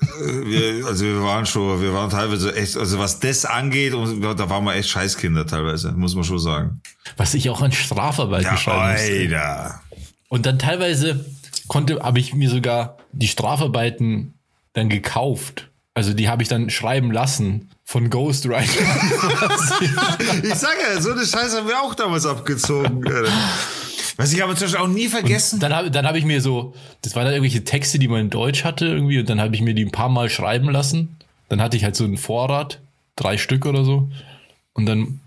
Wir, also wir waren schon, wir waren teilweise echt, also was das angeht, da waren wir echt Scheißkinder teilweise, muss man schon sagen. Was ich auch an Strafarbeit Ja, musste. Alter. Und dann teilweise konnte, habe ich mir sogar die Strafarbeiten dann gekauft. Also die habe ich dann schreiben lassen von Ghostwriter. *laughs* Ich sag ja, so eine Scheiße haben wir auch damals abgezogen. Was ich aber zum Beispiel auch nie vergessen. dann habe dann hab ich mir so, das waren dann irgendwelche Texte, die man in Deutsch hatte irgendwie und dann habe ich mir die ein paar Mal schreiben lassen. Dann hatte ich halt so einen Vorrat, drei Stück oder so. Und dann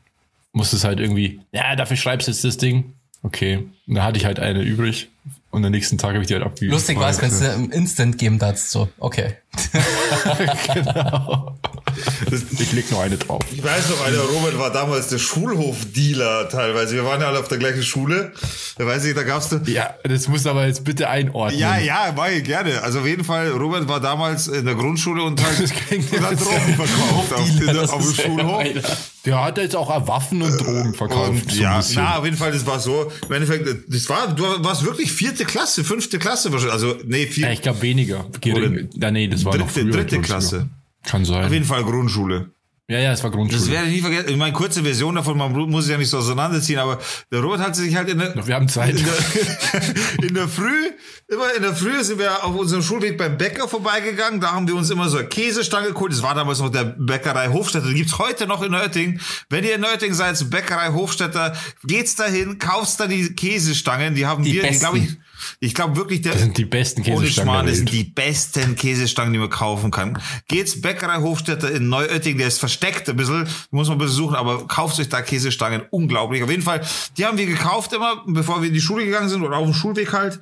musste es halt irgendwie, ja, dafür schreibst du jetzt das Ding. Okay. Und dann hatte ich halt eine übrig. Und am nächsten Tag habe ich die halt abgegeben. Lustig war es, wenn es im Instant geben darfst. So, okay. *laughs* Ich leg nur eine drauf. Ich weiß noch, einer Robert war damals der Schulhofdealer teilweise. Wir waren ja alle auf der gleichen Schule. Da weiß ich, da gab's da. Ja, das muss aber jetzt bitte einordnen. Ja, ja, war ich gerne. Also auf jeden Fall, Robert war damals in der Grundschule und hat, *laughs* und Drogen verkauft auf, auf dem Schulhof. Der hat jetzt auch Waffen und Drogen verkauft. Und so ja, na, auf jeden Fall, das war so. Im Endeffekt, das war, du warst wirklich vierte Klasse, fünfte Klasse wahrscheinlich. Also, nee, Ja, vier, ich glaube weniger. Gering. Ja, nee, das war dritte, früher. dritte Klasse. Kann sein. Auf jeden Fall Grundschule. Ja, ja, es war Grundschule. Das werde ich nie vergessen. Ich meine, kurze Version davon, man muss es ja nicht so auseinanderziehen, aber der Robert hat sich halt in der, Wir haben Zeit. in der, *laughs* in der Früh, immer in der Früh sind wir auf unserem Schulweg beim Bäcker vorbeigegangen. Da haben wir uns immer so eine Käsestange geholt. Das war damals noch der Bäckerei Hofstädter. Die gibt's heute noch in Nörding. Wenn ihr in Nörding seid, Bäckerei Hofstädter, geht's dahin, kauft da die Käsestangen. Die haben Die wir, glaube ich, ich glaube wirklich, der, Das sind die besten ohne Käsestangen Schmarrn, das sind die besten Käsestangen, die man kaufen kann. Geht's Bäckerei Hofstädter in Neuötting, der ist versteckt ein bisschen, muss man besuchen, aber kauft euch da Käsestangen, unglaublich. Auf jeden Fall, die haben wir gekauft immer, bevor wir in die Schule gegangen sind oder auf dem Schulweg halt.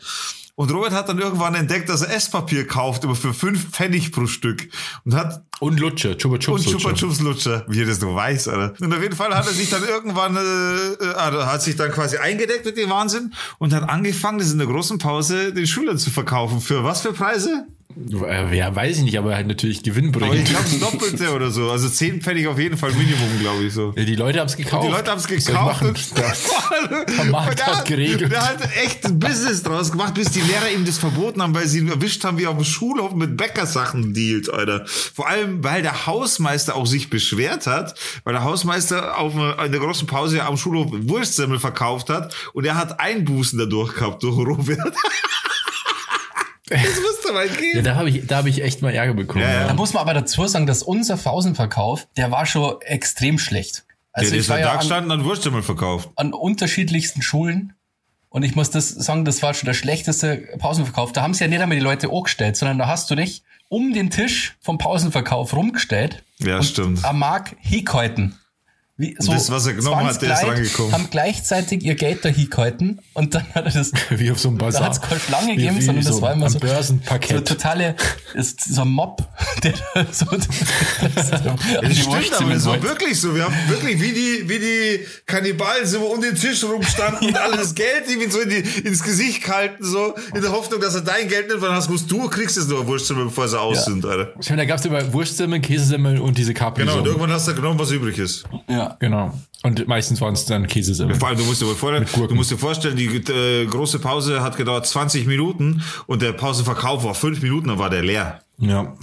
Und Robert hat dann irgendwann entdeckt, dass er Esspapier kauft, immer für fünf Pfennig pro Stück. Und hat Und Lutscher, Chupa Chups und Chupa. Chups Lutscher, wie er das nur weiß, Alter. Und auf jeden Fall hat er sich dann irgendwann, äh, äh, also hat sich dann quasi eingedeckt mit dem Wahnsinn und hat angefangen, das in der großen Pause den Schülern zu verkaufen. Für was für Preise? Äh, Ja, weiß ich nicht, aber halt natürlich Aber ich gewinnbringend. glaube, das Doppelte oder so. Also zehn Pfennig auf jeden Fall Minimum, glaube ich so. Ja, die Leute haben es gekauft. Die Leute haben es gekauft. und- *laughs* Der Markt Und hat geregelt. Der hat echt ein Business draus gemacht, bis die Lehrer ihm das verboten haben, weil sie ihn erwischt haben, wie er auf dem Schulhof mit Bäckersachen dealt, Alter. Vor allem, weil der Hausmeister auch sich beschwert hat, weil der Hausmeister auf einer, in der großen Pause am Schulhof Wurstsemmel verkauft hat und er hat Einbußen dadurch gehabt durch Robert. *laughs* das *laughs* musste mal Ja, gehen. da habe ich, da hab ich echt mal Ärger bekommen. Ja, ja. Da muss man aber dazu sagen, dass unser Pausenverkauf, der war schon extrem schlecht. Also der ich ist war ja da ja an, gestanden und Wurstsemmel verkauft. an unterschiedlichsten Schulen und ich muss das sagen, das war schon der schlechteste Pausenverkauf. Da haben sie ja nicht einmal die Leute angestellt, sondern da hast du dich um den Tisch vom Pausenverkauf rumgestellt Ja, stimmt. am Markt hingehalten. Wie, so das, was er genommen hat, 20 der ist rangekommen. haben gleichzeitig ihr Geld da hingehalten und dann hat er das *laughs* Wie auf so einem Bazar. da hat es keine Schlange Wie- gegeben, wie sondern das so war immer so, Börsenparkett. so totale, ist so ein Mob, *laughs* der da so das, das, Das stimmt, aber es war wirklich so. Wir haben wirklich wie die, wie die Kannibalen sind wir um den Tisch rumstanden und *laughs* alle das Geld irgendwie so in die, ins Gesicht gehalten, so, in der Hoffnung, dass er dein Geld nimmt, weil dann hast du, du kriegst es nur Wurstsemmel, bevor sie aus Ja. sind, Alter. Ich meine, da gab es immer Wurstsemmeln, Käsesemmeln und diese Capri. Genau, und irgendwann hast du genommen, was übrig ist. Ja. Genau. Und meistens waren es dann Käsesemmeln. Vor allem, du musst dir, Gurken. du musst dir vorstellen, die äh, große Pause hat gedauert 20 Minuten und der Pausenverkauf war 5 Minuten, dann war der leer. Ja.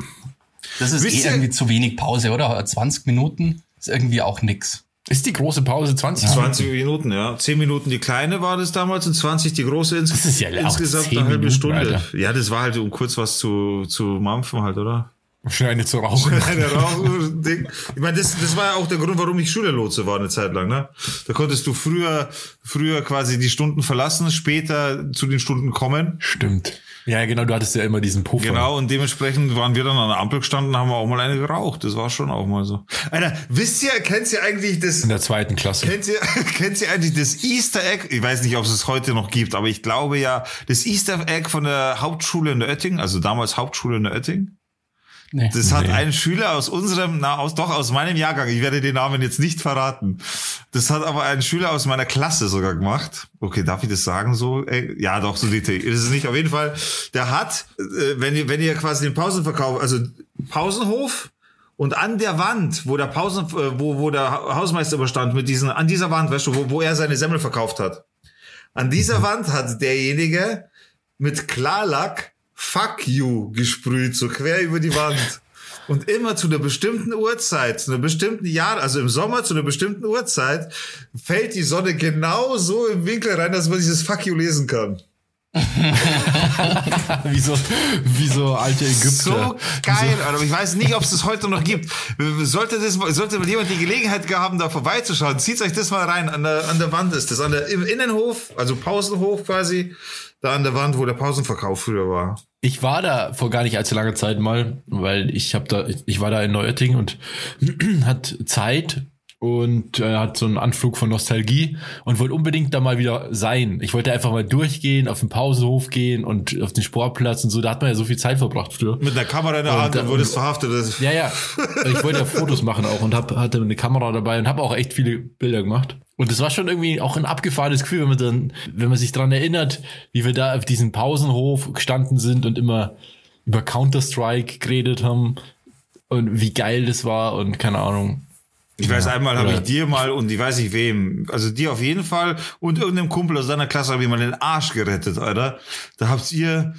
Das ist eh irgendwie zu wenig Pause, oder? 20 Minuten ist irgendwie auch nix. Ist die große Pause 20 20 Minuten, ja. 10 Minuten die kleine war das damals und 20 die große. Ins Das ist ja auch insgesamt 10 eine halbe Minuten, Stunde. Alter. Ja, das war halt, um kurz was zu, zu mampfen halt, oder? Schnell eine zu rauchen. Eine Rauchding. Ich meine, das, das war ja auch der Grund, warum ich Schülerlotse war eine Zeit lang, ne? Da konntest du früher, früher quasi die Stunden verlassen, später zu den Stunden kommen. Stimmt. Ja, genau, du hattest ja immer diesen Puffer. Genau, und dementsprechend waren wir dann an der Ampel gestanden, haben wir auch mal eine geraucht. Das war schon auch mal so. Alter, wisst ihr, kennt ihr eigentlich das, In der zweiten Klasse. Kennt ihr, *laughs* kennt ihr eigentlich das Easter Egg? Ich weiß nicht, ob es es heute noch gibt, aber ich glaube ja, das Easter Egg von der Hauptschule in Oetting, also damals Hauptschule in Oetting. Nee. Das hat Nee. ein Schüler aus unserem, na, aus, doch aus meinem Jahrgang, ich werde den Namen jetzt nicht verraten. Das hat aber ein Schüler aus meiner Klasse sogar gemacht. Okay, darf ich das sagen so? Ja, doch, so detailliert ist es nicht. Auf jeden Fall, der hat, äh, wenn ihr, wenn ihr quasi den Pausenverkauf, also Pausenhof, und an der Wand, wo der Pausen, äh, wo, wo der Ha- Hausmeister überstand mit diesen, an dieser Wand, weißt du, wo, wo er seine Semmel verkauft hat. An dieser Wand hat derjenige mit Klarlack Fuck you gesprüht, so quer über die Wand. Und immer zu einer bestimmten Uhrzeit, zu einer bestimmten Jahr, also im Sommer zu einer bestimmten Uhrzeit, fällt die Sonne genau so im Winkel rein, dass man dieses Fuck you lesen kann. *laughs* wie, so, wie so alte Ägypter. So geil, aber ich weiß nicht, ob es das heute noch gibt. Sollte das, sollte jemand die Gelegenheit haben, da vorbeizuschauen, zieht euch das mal rein. An der, an der Wand ist das, an der, im Innenhof, also Pausenhof quasi, da an der Wand, wo der Pausenverkauf früher war. Ich war da vor gar nicht allzu langer Zeit mal, weil ich habe da, ich war da in Neuötting und *clears throat* hat Zeit und äh, hat so einen Anflug von Nostalgie und wollte unbedingt da mal wieder sein. Ich wollte einfach mal durchgehen, auf den Pausenhof gehen und auf den Sportplatz und so. Da hat man ja so viel Zeit verbracht früher. Mit einer Kamera in der Hand da- und wurde es verhaftet. Ja, ja. *laughs* Ich wollte ja Fotos machen auch und hab, hatte eine Kamera dabei und habe auch echt viele Bilder gemacht. Und das war schon irgendwie auch ein abgefahrenes Gefühl, wenn man dann, wenn man sich dran erinnert, wie wir da auf diesem Pausenhof gestanden sind und immer über Counter-Strike geredet haben und wie geil das war und keine Ahnung. Ich weiß, einmal habe ich dir mal und ich weiß nicht wem, also dir auf jeden Fall und irgendeinem Kumpel aus seiner Klasse habe ich mal den Arsch gerettet, Alter. Da habt ihr,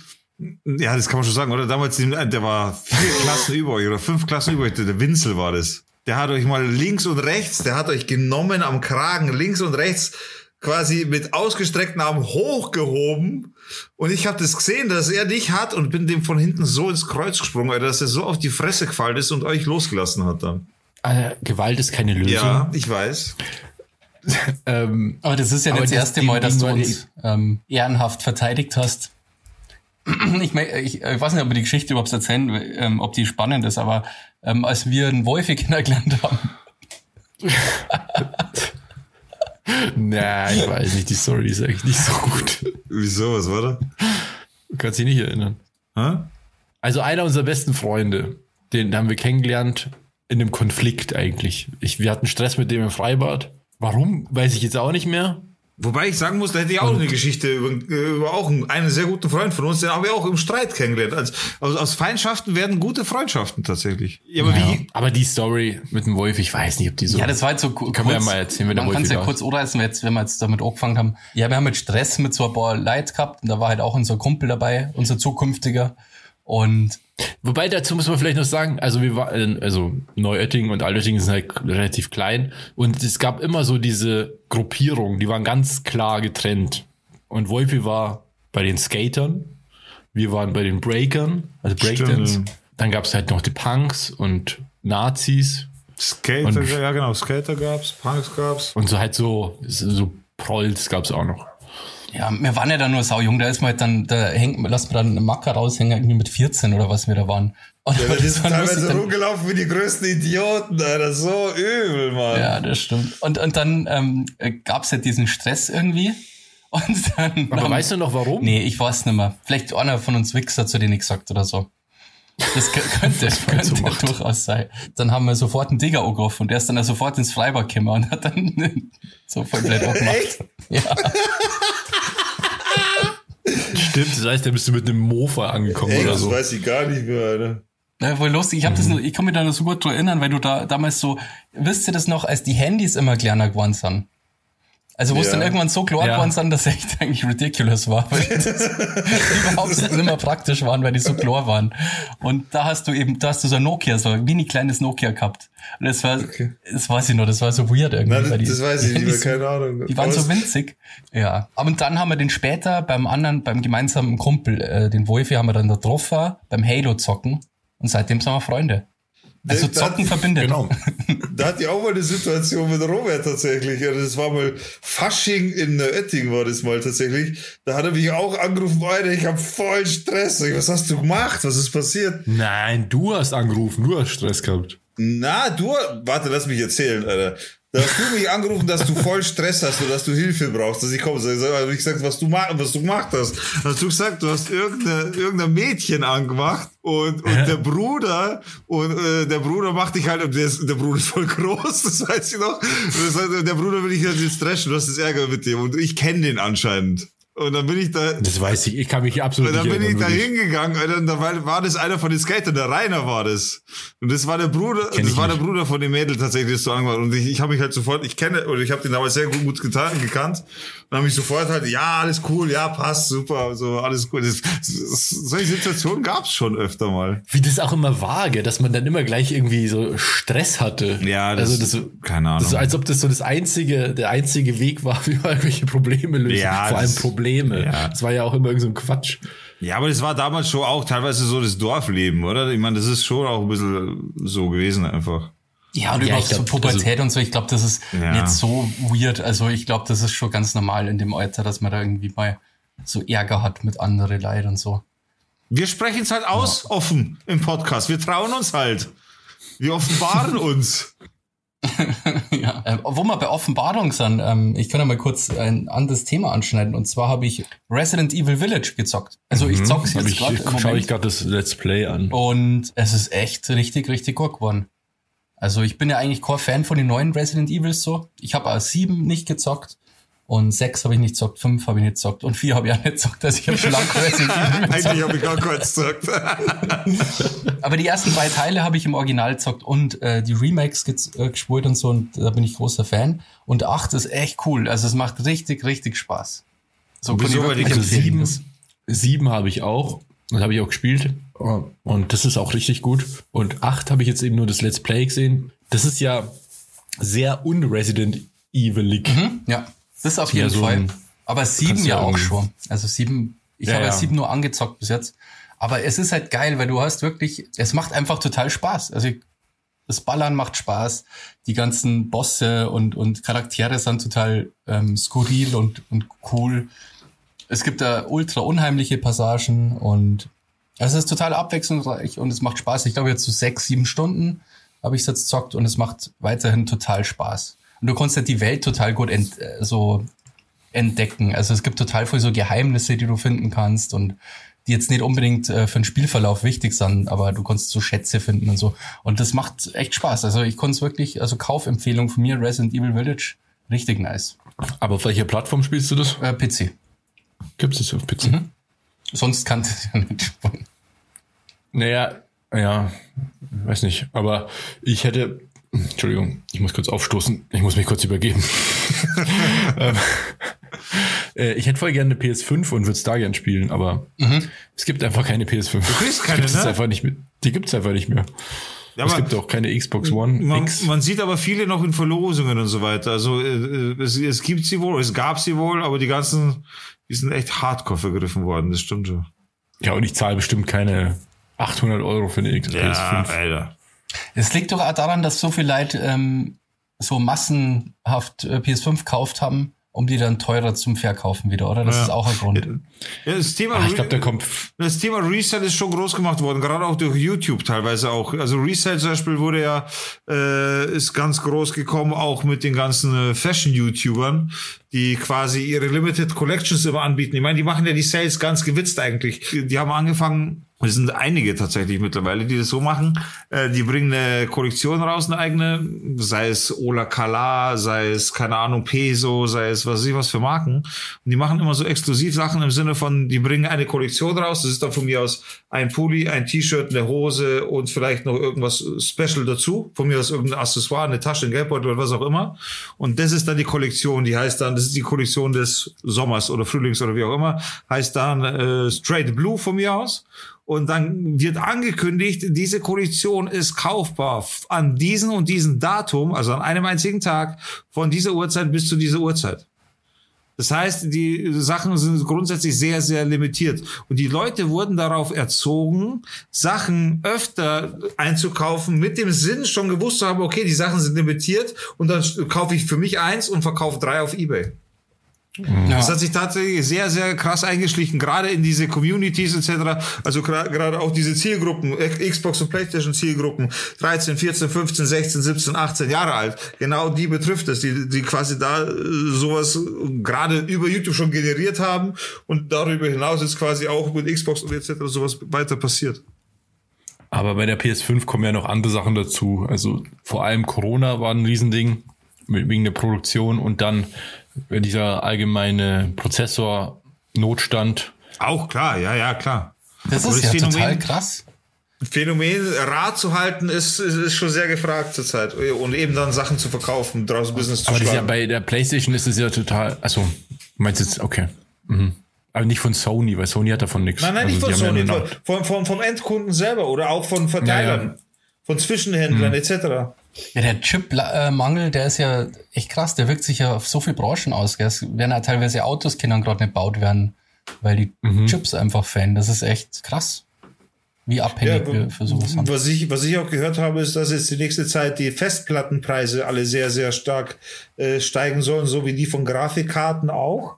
Ja, das kann man schon sagen, oder? Damals, der war vier Klassen über euch oder fünf Klassen über euch. Der Winzel war das. Der hat euch mal links und rechts, der hat euch genommen am Kragen, links und rechts, quasi mit ausgestreckten Armen hochgehoben. Und ich habe das gesehen, dass er dich hat und bin dem von hinten so ins Kreuz gesprungen, Alter, dass er so auf die Fresse gefallen ist und euch losgelassen hat dann. Äh, Gewalt ist keine Lösung. Ja, ich weiß. *laughs* Ähm, Aber das ist ja nicht das erste Mal, dass du uns ähm, ehrenhaft verteidigt hast. *clears throat* Ich, mein, ich, ich weiß nicht, ob wir die Geschichte überhaupt erzählen, ähm, ob die spannend ist, aber ähm, als wir einen Wolfi *laughs* kennengelernt haben, *laughs* na, ich weiß nicht, die Story ist eigentlich nicht so gut. Wieso, was war da? Du kannst dich nicht erinnern. Hä? Also einer unserer besten Freunde, den haben wir kennengelernt in einem Konflikt eigentlich. Ich, wir hatten Stress mit dem im Freibad. Warum? Weiß ich jetzt auch nicht mehr. Wobei ich sagen muss, da hätte ich auch eine Geschichte über, über auch einen, einen sehr guten Freund von uns, den haben wir auch im Streit kennengelernt. Also, aus, aus Feindschaften werden gute Freundschaften tatsächlich. Ja, aber Ja. wie, Aber die Story mit dem Wolf, ich weiß nicht, ob die so. ja, das war jetzt so ku- kurz. Können wir ja mal erzählen, wenn der Man kann es ja kurz anreißen, wenn jetzt- wenn wir jetzt damit angefangen haben. Ja, wir haben jetzt Stress mit so ein paar Leuten gehabt und da war halt auch unser Kumpel dabei, unser zukünftiger. Und Wobei dazu muss man vielleicht noch sagen, also wir waren, also Neuöttingen und Altöttingen sind halt relativ klein und es gab immer so diese Gruppierungen, die waren ganz klar getrennt. Und Wolfi war bei den Skatern, wir waren bei den Breakern, also Breakdance. Dann gab es halt noch die Punks und Nazis Skater, Und- ja genau, Skater gab's, Punks gab's. und so halt so, so Prolls gab es auch noch. Ja, wir waren ja dann nur saujung, da ist man halt dann, da hängt, lassen wir dann einen Macker raushängen, irgendwie mit 14 oder was wir da waren. Und Ja, *laughs* die sind teilweise dann- rumgelaufen wie die größten Idioten, Alter. So übel, Mann. Ja, das stimmt. Und, und dann ähm, gab es ja diesen Stress irgendwie. *laughs* Und dann. Aber haben- weißt du noch warum? Nee, ich weiß nicht mehr. Vielleicht einer von uns Wichser zu denen gesagt oder so. Das kö- *laughs* könnte, man so könnte macht. durchaus sein. Dann haben wir sofort einen Digger angerufen und der ist dann sofort ins Freibad gekommen und hat dann so voll blöd angemacht. Echt? Ja. Stimmt, das heißt, da bist du mit einem Mofa angekommen Ey, oder das so. weiß ich gar nicht mehr, Alter. Ja, voll lustig. Ich habe Mhm. das nur, ich kann mich da noch so gut dran erinnern, weil du da damals so, wisst ihr das noch, als die Handys immer kleiner geworden sind? Also wo es Ja. dann irgendwann so klar Ja. geworden sind, dass es echt eigentlich ridiculous war, weil *laughs* das überhaupt nicht mehr praktisch waren, weil die so klar waren. Und da hast du eben, da hast du so ein Nokia, so ein mini kleines Nokia gehabt. Und das war, das weiß ich noch, das war so weird irgendwie. Nein, weil die- das weiß ich die nicht Handys- keine Ahnung. Die waren so winzig. Ja. Aber dann haben wir den später beim anderen, beim gemeinsamen Kumpel, äh, den Wolfi, haben wir dann da getroffen, beim Halo zocken. Und seitdem sind wir Freunde. Also zocken verbindet. Genau. *laughs* Da hatte ich auch mal eine Situation mit Robert tatsächlich. Ja, Das war mal Fasching in Oetting war das mal tatsächlich. Da hat er mich auch angerufen, Alter, ich habe voll Stress. Ich, Was hast du gemacht? Was ist passiert? Nein, du hast angerufen, du hast Stress gehabt. Na, du, warte, lass mich erzählen, Alter. Da hast du mich angerufen, dass du voll Stress hast und dass du Hilfe brauchst, dass ich komme. Sag, sag, hab ich gesagt, was du, was du gemacht hast. Dann hast du gesagt, du hast irgendeine, irgendein Mädchen angemacht und, und der Bruder, und äh, der Bruder macht dich halt, und der, ist, der Bruder ist voll groß, *laughs* das weiß ich noch. Das heißt, der Bruder will dich halt jetzt dreschen, du hast das Ärger mit dem und ich kenne den anscheinend. Und dann bin ich da, Das weiß ich, ich kann mich absolut und dann nicht bin ich da hingegangen, und da war, das einer von den Skatern, der Rainer war das. Und das war der Bruder, Kenn das war nicht. der Bruder von dem Mädel tatsächlich, das so angemacht. Und ich, ich habe mich halt sofort, ich kenne, oder ich habe den damals sehr gut, gut getan, gekannt. Und habe mich sofort halt, ja, alles cool, ja, passt, super, so, alles gut. Das, das, solche Situationen gab's schon öfter mal. Wie das auch immer gell, dass man dann immer gleich irgendwie so Stress hatte. Ja, das- also das, keine Ahnung. Das als ob das so das einzige, der einzige Weg war, *laughs* wie man irgendwelche Probleme lösen. Ja, Vor allem Probleme. ja. Das war ja auch immer irgend so ein Quatsch. Ja, aber das war damals schon auch teilweise so das Dorfleben, oder? Ich meine, das ist schon auch ein bisschen so gewesen einfach. Ja, und Ja, überhaupt ich glaub, so Pubertät und so, ich glaube, das ist Ja. nicht so weird. Also ich glaube, das ist schon ganz normal in dem Alter, dass man da irgendwie mal so Ärger hat mit anderen Leid und so. Wir sprechen es halt aus, offen im Podcast. Wir trauen uns halt. Wir offenbaren *laughs* uns. ja. Äh, wo wir bei Offenbarung sind, ähm, ich kann ja mal kurz ein anderes Thema anschneiden. Und zwar habe ich Resident Evil Village gezockt. Also ich zock's Hab jetzt ich, gerade im schaue ich gerade das Let's Play an. Und es ist echt richtig, richtig gut geworden. Also ich bin ja eigentlich kein Fan von den neuen Resident Evils so. Ich habe auch sieben nicht gezockt. Und sechs habe ich nicht gezockt, fünf habe ich nicht gezockt und vier habe ich auch nicht gezockt. Also ich habe schon lange Resident Evil nicht gezockt. Eigentlich habe ich gar kurz gesagt. *laughs* Aber die ersten drei Teile habe ich im Original gezockt und äh, die Remakes äh, gespielt und so und da bin ich großer Fan. Und acht ist echt cool. Also es macht richtig, richtig Spaß. So Wieso? ich Weil die empfehlen. sieben, sieben habe ich auch. Das habe ich auch gespielt. Und das ist auch richtig gut. Und 8 habe ich jetzt eben nur das Let's Play gesehen. Das ist ja sehr un-Resident Evil-ig. Ja, das ist auf Ja, jeden so Fall. Aber sieben kannst du ja ja auch schon. Also sieben, ich Ja, habe ja nur angezockt bis jetzt. Aber es ist halt geil, weil du hast wirklich, es macht einfach total Spaß. Also ich- das Ballern macht Spaß, die ganzen Bosse und, und Charaktere sind total ähm, skurril und, und cool. Es gibt da ultra unheimliche Passagen und also es ist total abwechslungsreich und es macht Spaß. Ich glaube jetzt so sechs, sieben Stunden habe ich jetzt zockt und es macht weiterhin total Spaß. Und du kannst halt die Welt total gut ent, äh, so entdecken. Also es gibt total viele so Geheimnisse, die du finden kannst und die jetzt nicht unbedingt äh, für den Spielverlauf wichtig sind, aber du kannst so Schätze finden und so. Und das macht echt Spaß. Also ich konnte es wirklich, also Kaufempfehlung von mir, Resident Evil Village, richtig nice. Aber auf welcher Plattform spielst du das? Äh, PC. Gibt es auf PC? Sonst kannte ich ja nicht spielen. Naja, ja, weiß nicht. Aber ich hätte, Entschuldigung, ich muss kurz aufstoßen. Ich muss mich kurz übergeben. *laughs* Ähm, äh, ich hätte voll gerne eine PS5 und würde es da gern spielen, aber es gibt einfach keine PS5. Du kriegst keine, gibt es ne? einfach nicht mehr. Die gibt es einfach nicht mehr. Ja, es gibt auch keine Xbox One Man, X. man sieht aber viele noch in Verlosungen und so weiter. Also äh, es, es gibt sie wohl, es gab sie wohl, aber die ganzen, die sind echt hardcore vergriffen worden, das stimmt schon. Ja, und ich zahle bestimmt keine 800 Euro für eine X PS5. Alter. Es liegt doch auch daran, dass so viele Leute ähm, so massenhaft äh, PS5 gekauft haben, um die dann teurer zum Verkaufen wieder, oder? Das Ja. ist auch ein Grund. Ja, das Thema, Ah, ich glaube, da kommt das Thema Resale ist schon groß gemacht worden, gerade auch durch YouTube teilweise auch. Also Resale zum Beispiel wurde ja, äh, ist ganz groß gekommen, auch mit den ganzen äh, Fashion-YouTubern, die quasi ihre Limited Collections immer anbieten. Ich meine, die machen ja die Sales ganz gewitzt eigentlich. Die haben angefangen, es sind einige tatsächlich mittlerweile, die das so machen. Äh, die bringen eine Kollektion raus, eine eigene, sei es Ola Kala, sei es, keine Ahnung, Peso, sei es was weiß ich was für Marken. Und die machen immer so Exklusivsachen im Sinne von, die bringen eine Kollektion raus. Das ist dann von mir aus ein Pulli, ein T-Shirt, eine Hose und vielleicht noch irgendwas Special dazu. Von mir aus irgendein Accessoire, eine Tasche, ein Geldbeutel oder was auch immer. Und das ist dann die Kollektion, die heißt dann, das ist die Kollektion des Sommers oder Frühlings oder wie auch immer, heißt dann äh, Straight Blue von mir aus. Und dann wird angekündigt, diese Kollektion ist kaufbar an diesen und diesen Datum, also an einem einzigen Tag, von dieser Uhrzeit bis zu dieser Uhrzeit. Das heißt, die Sachen sind grundsätzlich sehr, sehr limitiert. Und die Leute wurden darauf erzogen, Sachen öfter einzukaufen, mit dem Sinn schon gewusst zu haben, okay, die Sachen sind limitiert und dann kaufe ich für mich eins und verkaufe drei auf Ebay. Ja. Das hat sich tatsächlich sehr, sehr krass eingeschlichen, gerade in diese Communities etc. Also gerade auch diese Zielgruppen, Xbox und Playstation Zielgruppen, 13, 14, 15, 16, 17, 18 Jahre alt. Genau die betrifft es, die, die quasi da äh, sowas gerade über YouTube schon generiert haben und darüber hinaus ist quasi auch mit Xbox und etc. sowas weiter passiert. Aber bei der PS5 kommen ja noch andere Sachen dazu. Also vor allem Corona war ein Riesending wegen der Produktion und dann dieser allgemeine Prozessor-Notstand. Auch klar, ja, ja, klar. Das Aber ist ja das total Phänomen- krass. Phänomen Rat zu halten ist, ist, ist schon sehr gefragt zurzeit und eben dann Sachen zu verkaufen, draus Business zu Aber ja bei der PlayStation ist es ja total. Also, du meinst jetzt, okay. Mhm. Aber nicht von Sony, weil Sony hat davon nichts. Nein, nein, nicht Also, von die haben Sony, ja von, von, von, vom Endkunden selber oder auch von Verteilern, Ja, ja. von Zwischenhändlern Mhm. etc. Ja, der Chip-Mangel, der ist ja echt krass. Der wirkt sich ja auf so viele Branchen aus. Gell? Es werden ja teilweise Autos können gerade nicht gebaut werden, weil die Mhm. Chips einfach fehlen. Das ist echt krass. Wie abhängig wir für sowas sind. was ich, was ich auch gehört habe, ist, dass jetzt die nächste Zeit die Festplattenpreise alle sehr, sehr stark äh, steigen sollen, so wie die von Grafikkarten auch.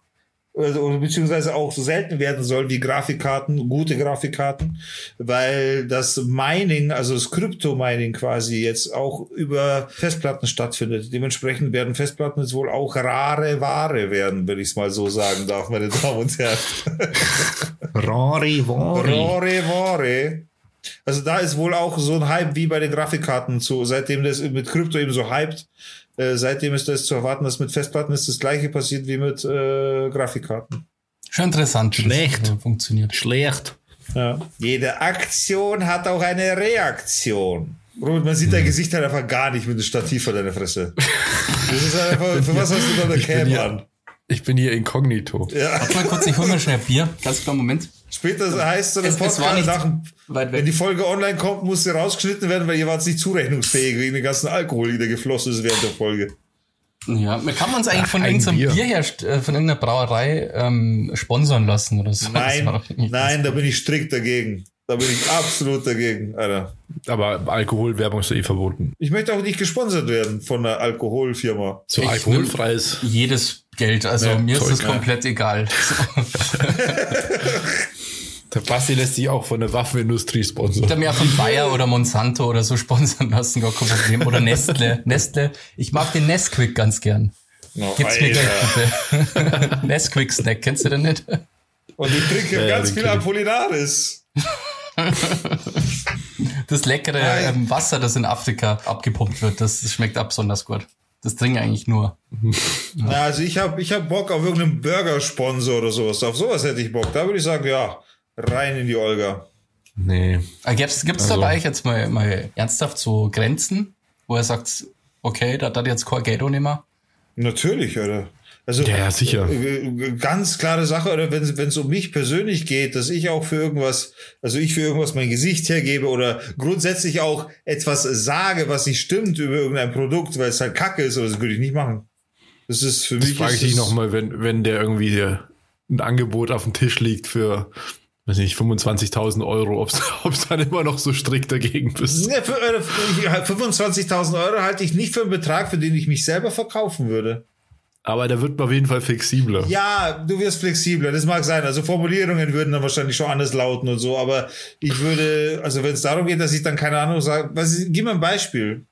Also, beziehungsweise auch so selten werden sollen wie Grafikkarten, gute Grafikkarten, weil das Mining, also das Krypto-Mining quasi jetzt auch über Festplatten stattfindet. Dementsprechend werden Festplatten jetzt wohl auch rare Ware werden, wenn ich es mal so sagen darf, meine Damen und Herren. Rari, Rore, Wore. Also da ist wohl auch so ein Hype wie bei den Grafikkarten zu, seitdem das mit Krypto eben so hypt, äh, seitdem ist das zu erwarten, dass mit Festplatten ist das gleiche passiert wie mit äh, Grafikkarten. Schon interessant, Schlecht. das äh, funktioniert. Schlecht. Ja. Jede Aktion hat auch eine Reaktion. Robert, man sieht dein Gesicht halt einfach gar nicht mit dem Stativ vor deiner Fresse. *laughs* Das ist halt einfach, für was hast du da eine Ich bin Cam hier- an? Ich bin hier inkognito. Ja. Warte mal kurz, ich hol mir schnell Bier. Ganz klar, Moment. Später heißt so der Es- es war Podcast, nicht nach, weit weg. wenn die Folge online kommt, muss sie rausgeschnitten werden, weil ihr wart nicht zurechnungsfähig wegen dem ganzen Alkohol, der geflossen ist während der Folge. Ja, man kann man uns eigentlich von ein irgendeinem Bier. Bier her, äh, von irgendeiner Brauerei ähm, sponsern lassen oder so. *laughs* Das Nein, nein, da bin ich strikt dagegen. Da bin ich absolut dagegen, Alter. Aber Alkoholwerbung ist ja eh verboten. Ich möchte auch nicht gesponsert werden von einer Alkoholfirma. So Ich alkoholfreies. Jedes Geld, also Ja, mir ist Zeug, das ja. komplett egal. *laughs* *laughs* Der Basti lässt sich auch von der Waffenindustrie Ich sponsern. habe mir von Bayer oder Monsanto oder so sponsern lassen, gar kein Problem. Oder Nestle. *laughs* Nestle. Ich mag den Nesquik ganz gern. No, Gibt's mir. Geld bitte. *laughs* Nesquik Snack, kennst du den nicht? Und ich trinke Ja, ja, ganz viel ich. Apollinaris. Das leckere ähm, Wasser, das in Afrika abgepumpt wird, das, das schmeckt ab besonders gut. Das trinke ich eigentlich nur. Na, also ich habe ich hab Bock auf irgendeinen Burger-Sponsor oder sowas. Auf sowas hätte ich Bock. Da würde ich sagen, ja, rein in die Olga. Nee. Äh, Gibt's, gibt's da Also- bei euch jetzt mal, mal ernsthaft so Grenzen, wo er sagt, okay, da hat jetzt kein Geld nicht mehr? Natürlich, oder? Also, Ja, ja, sicher. äh, Ganz klare Sache, oder wenn es um mich persönlich geht, dass ich auch für irgendwas, also ich für irgendwas mein Gesicht hergebe oder grundsätzlich auch etwas sage, was nicht stimmt über irgendein Produkt, weil es halt Kacke ist, oder das würde ich nicht machen. Das ist für Das mich. frage ich ist dich nochmal, wenn, wenn der irgendwie ein Angebot auf dem Tisch liegt für, weiß nicht, 25.000 Euro, ob es *laughs* dann immer noch so strikt dagegen bist. Ja, für, äh, für- 25.000 Euro halte ich nicht für einen Betrag, für den ich mich selber verkaufen würde. Aber der wird auf jeden Fall flexibler. Ja, du wirst flexibler, das mag sein. Also Formulierungen würden dann wahrscheinlich schon anders lauten und so, aber ich würde, also wenn es darum geht, dass ich dann keine Ahnung sage, was gib mir ein Beispiel.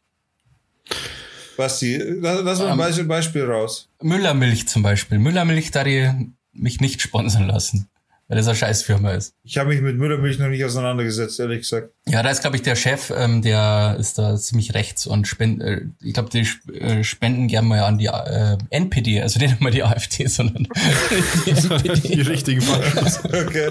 Basti, lass, lass mal ein Ähm. Beispiel, Beispiel raus. Müllermilch zum Beispiel. Müllermilch da die mich nicht sponsern lassen, weil das eine Scheißfirma ist. Ich habe mich mit Müllermilch noch nicht auseinandergesetzt, ehrlich gesagt. Ja, da ist, glaube ich, der Chef, ähm, der ist da ziemlich rechts und spend, äh, ich glaube, die sp- äh, spenden gerne mal an die äh, NPD, also nicht immer die AfD, *laughs* sondern die *laughs* Die richtigen Verschluss. *laughs* Okay.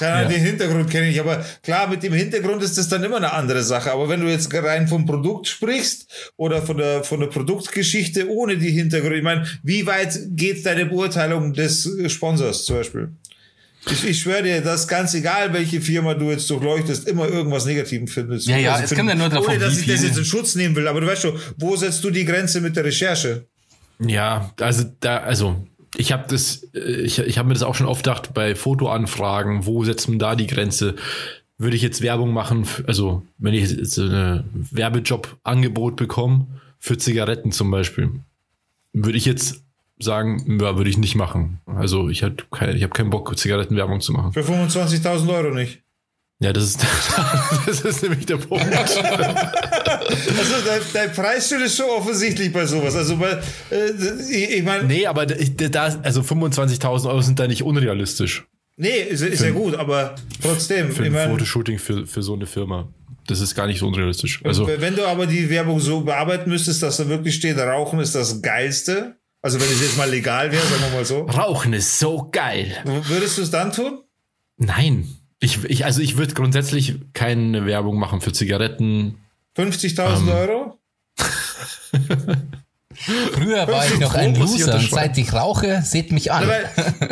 Ja, Ja. Den Hintergrund kenne ich, aber klar, mit dem Hintergrund ist das dann immer eine andere Sache. Aber wenn du jetzt rein vom Produkt sprichst oder von der, von der Produktgeschichte ohne die Hintergründe, ich meine, wie weit geht deine Beurteilung des Sponsors zum Beispiel? Ich, ich schwöre dir, dass ganz egal, welche Firma du jetzt durchleuchtest, immer irgendwas Negativen findest. Also Ja, ja, es kommt ja nur drauf Ohne, dass wie ich das jetzt in Schutz nehmen will, aber du weißt schon, wo setzt du die Grenze mit der Recherche? Ja, also da, also ich habe das, äh, ich, ich habe mir das auch schon oft gedacht bei Fotoanfragen, wo setzt man da die Grenze? Würde ich jetzt Werbung machen, also wenn ich jetzt so eine Werbejob-Angebot bekomme für Zigaretten zum Beispiel, würde ich jetzt sagen, ja, würde ich nicht machen. Also ich habe kein, ich hab keinen Bock, Zigarettenwerbung zu machen. Für 25.000 Euro nicht. Ja, das ist, *laughs* das ist nämlich der Punkt. *laughs* Also dein, dein Preisschild ist schon offensichtlich bei sowas. Also bei, äh, ich, ich meine, nee, aber da, da, also 25.000 Euro sind da nicht unrealistisch. Nee, ist, ist ja gut, aber trotzdem, Für ich ein mein, Fotoshooting für, für so eine Firma. Das ist gar nicht so unrealistisch. Also, wenn du aber die Werbung so bearbeiten müsstest, dass da wirklich steht, Rauchen ist das Geilste, also wenn es jetzt mal legal wäre, sagen wir mal so, Rauchen ist so geil. würdest du es dann tun? Nein. Ich, ich, also ich würde grundsätzlich keine Werbung machen für Zigaretten. 50.000 Ähm. Euro? *laughs* Früher war ich noch ein Loser und seit ich rauche, seht mich an.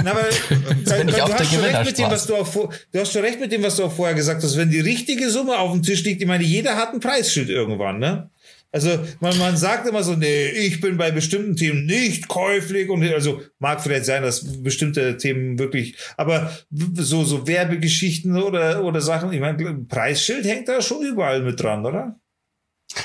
Na, *laughs* du, hast schon recht mit dem, was du, auch vor, du hast schon recht mit dem, was du auch vorher gesagt hast. Wenn die richtige Summe auf dem Tisch liegt, ich meine, jeder hat ein Preisschild irgendwann, ne? Also man, man sagt immer so, nee, ich bin bei bestimmten Themen nicht käuflich und also mag vielleicht sein, dass bestimmte Themen wirklich, aber so so Werbegeschichten oder oder Sachen, ich meine, Preisschild hängt da schon überall mit dran, oder?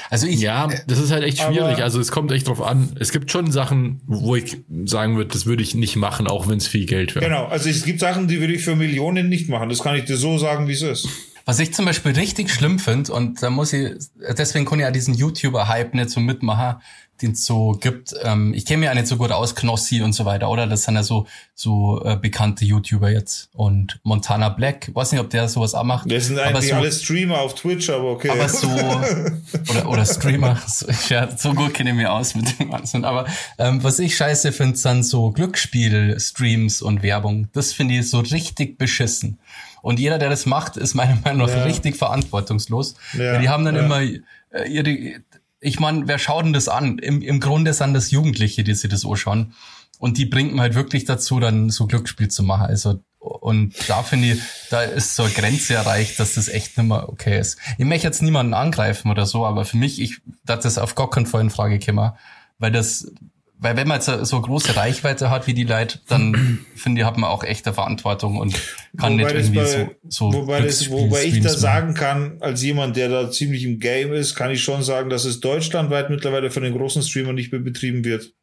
Also ich, Ja, das ist halt echt schwierig. Aber- also es kommt echt drauf an. Es gibt schon Sachen, wo ich sagen würde, das würde ich nicht machen, auch wenn es viel Geld wäre. Genau, also es gibt Sachen, die würde ich für Millionen nicht machen. Das kann ich dir so sagen, wie es ist. Was ich zum Beispiel richtig schlimm finde, und da muss ich, deswegen kann ich ja diesen YouTuber-Hype nicht so mitmachen, den es so gibt. Ähm, ich kenne mich ja nicht so gut aus, Knossi und so weiter, oder? Das sind ja so, so äh, bekannte YouTuber jetzt. Und Montana Black, weiß nicht, ob der sowas auch macht. Das sind aber eigentlich so, alle Streamer auf Twitch, aber okay. aber so, *laughs* oder, oder Streamer, so, ja, so gut kenne ich mich aus mit dem Ganzen. Aber ähm, was ich scheiße finde, sind so Glücksspiel-Streams und Werbung. Das finde ich so richtig beschissen. Und jeder, der das macht, ist meiner Meinung nach Ja. richtig verantwortungslos. Ja, die haben dann ja. immer äh, ihre, ich meine, wer schaut denn das an? Im, Im Grunde sind das Jugendliche, die sich das anschauen. Und die bringt man halt wirklich dazu, dann so Glücksspiel zu machen. Also, und da finde ich, da ist so eine Grenze erreicht, dass das echt nicht mehr okay ist. Ich möchte jetzt niemanden angreifen oder so, aber für mich, ich, dass das auf gar keinen Fall in Frage käme, weil das, weil wenn man jetzt so große Reichweite hat wie die Leute, dann finde ich, hat man auch echte Verantwortung und kann Wobei nicht irgendwie bei- so, so wobei, das, wobei ich da sagen kann, als jemand, der da ziemlich im Game ist, kann ich schon sagen, dass es deutschlandweit mittlerweile von den großen Streamern nicht mehr betrieben wird.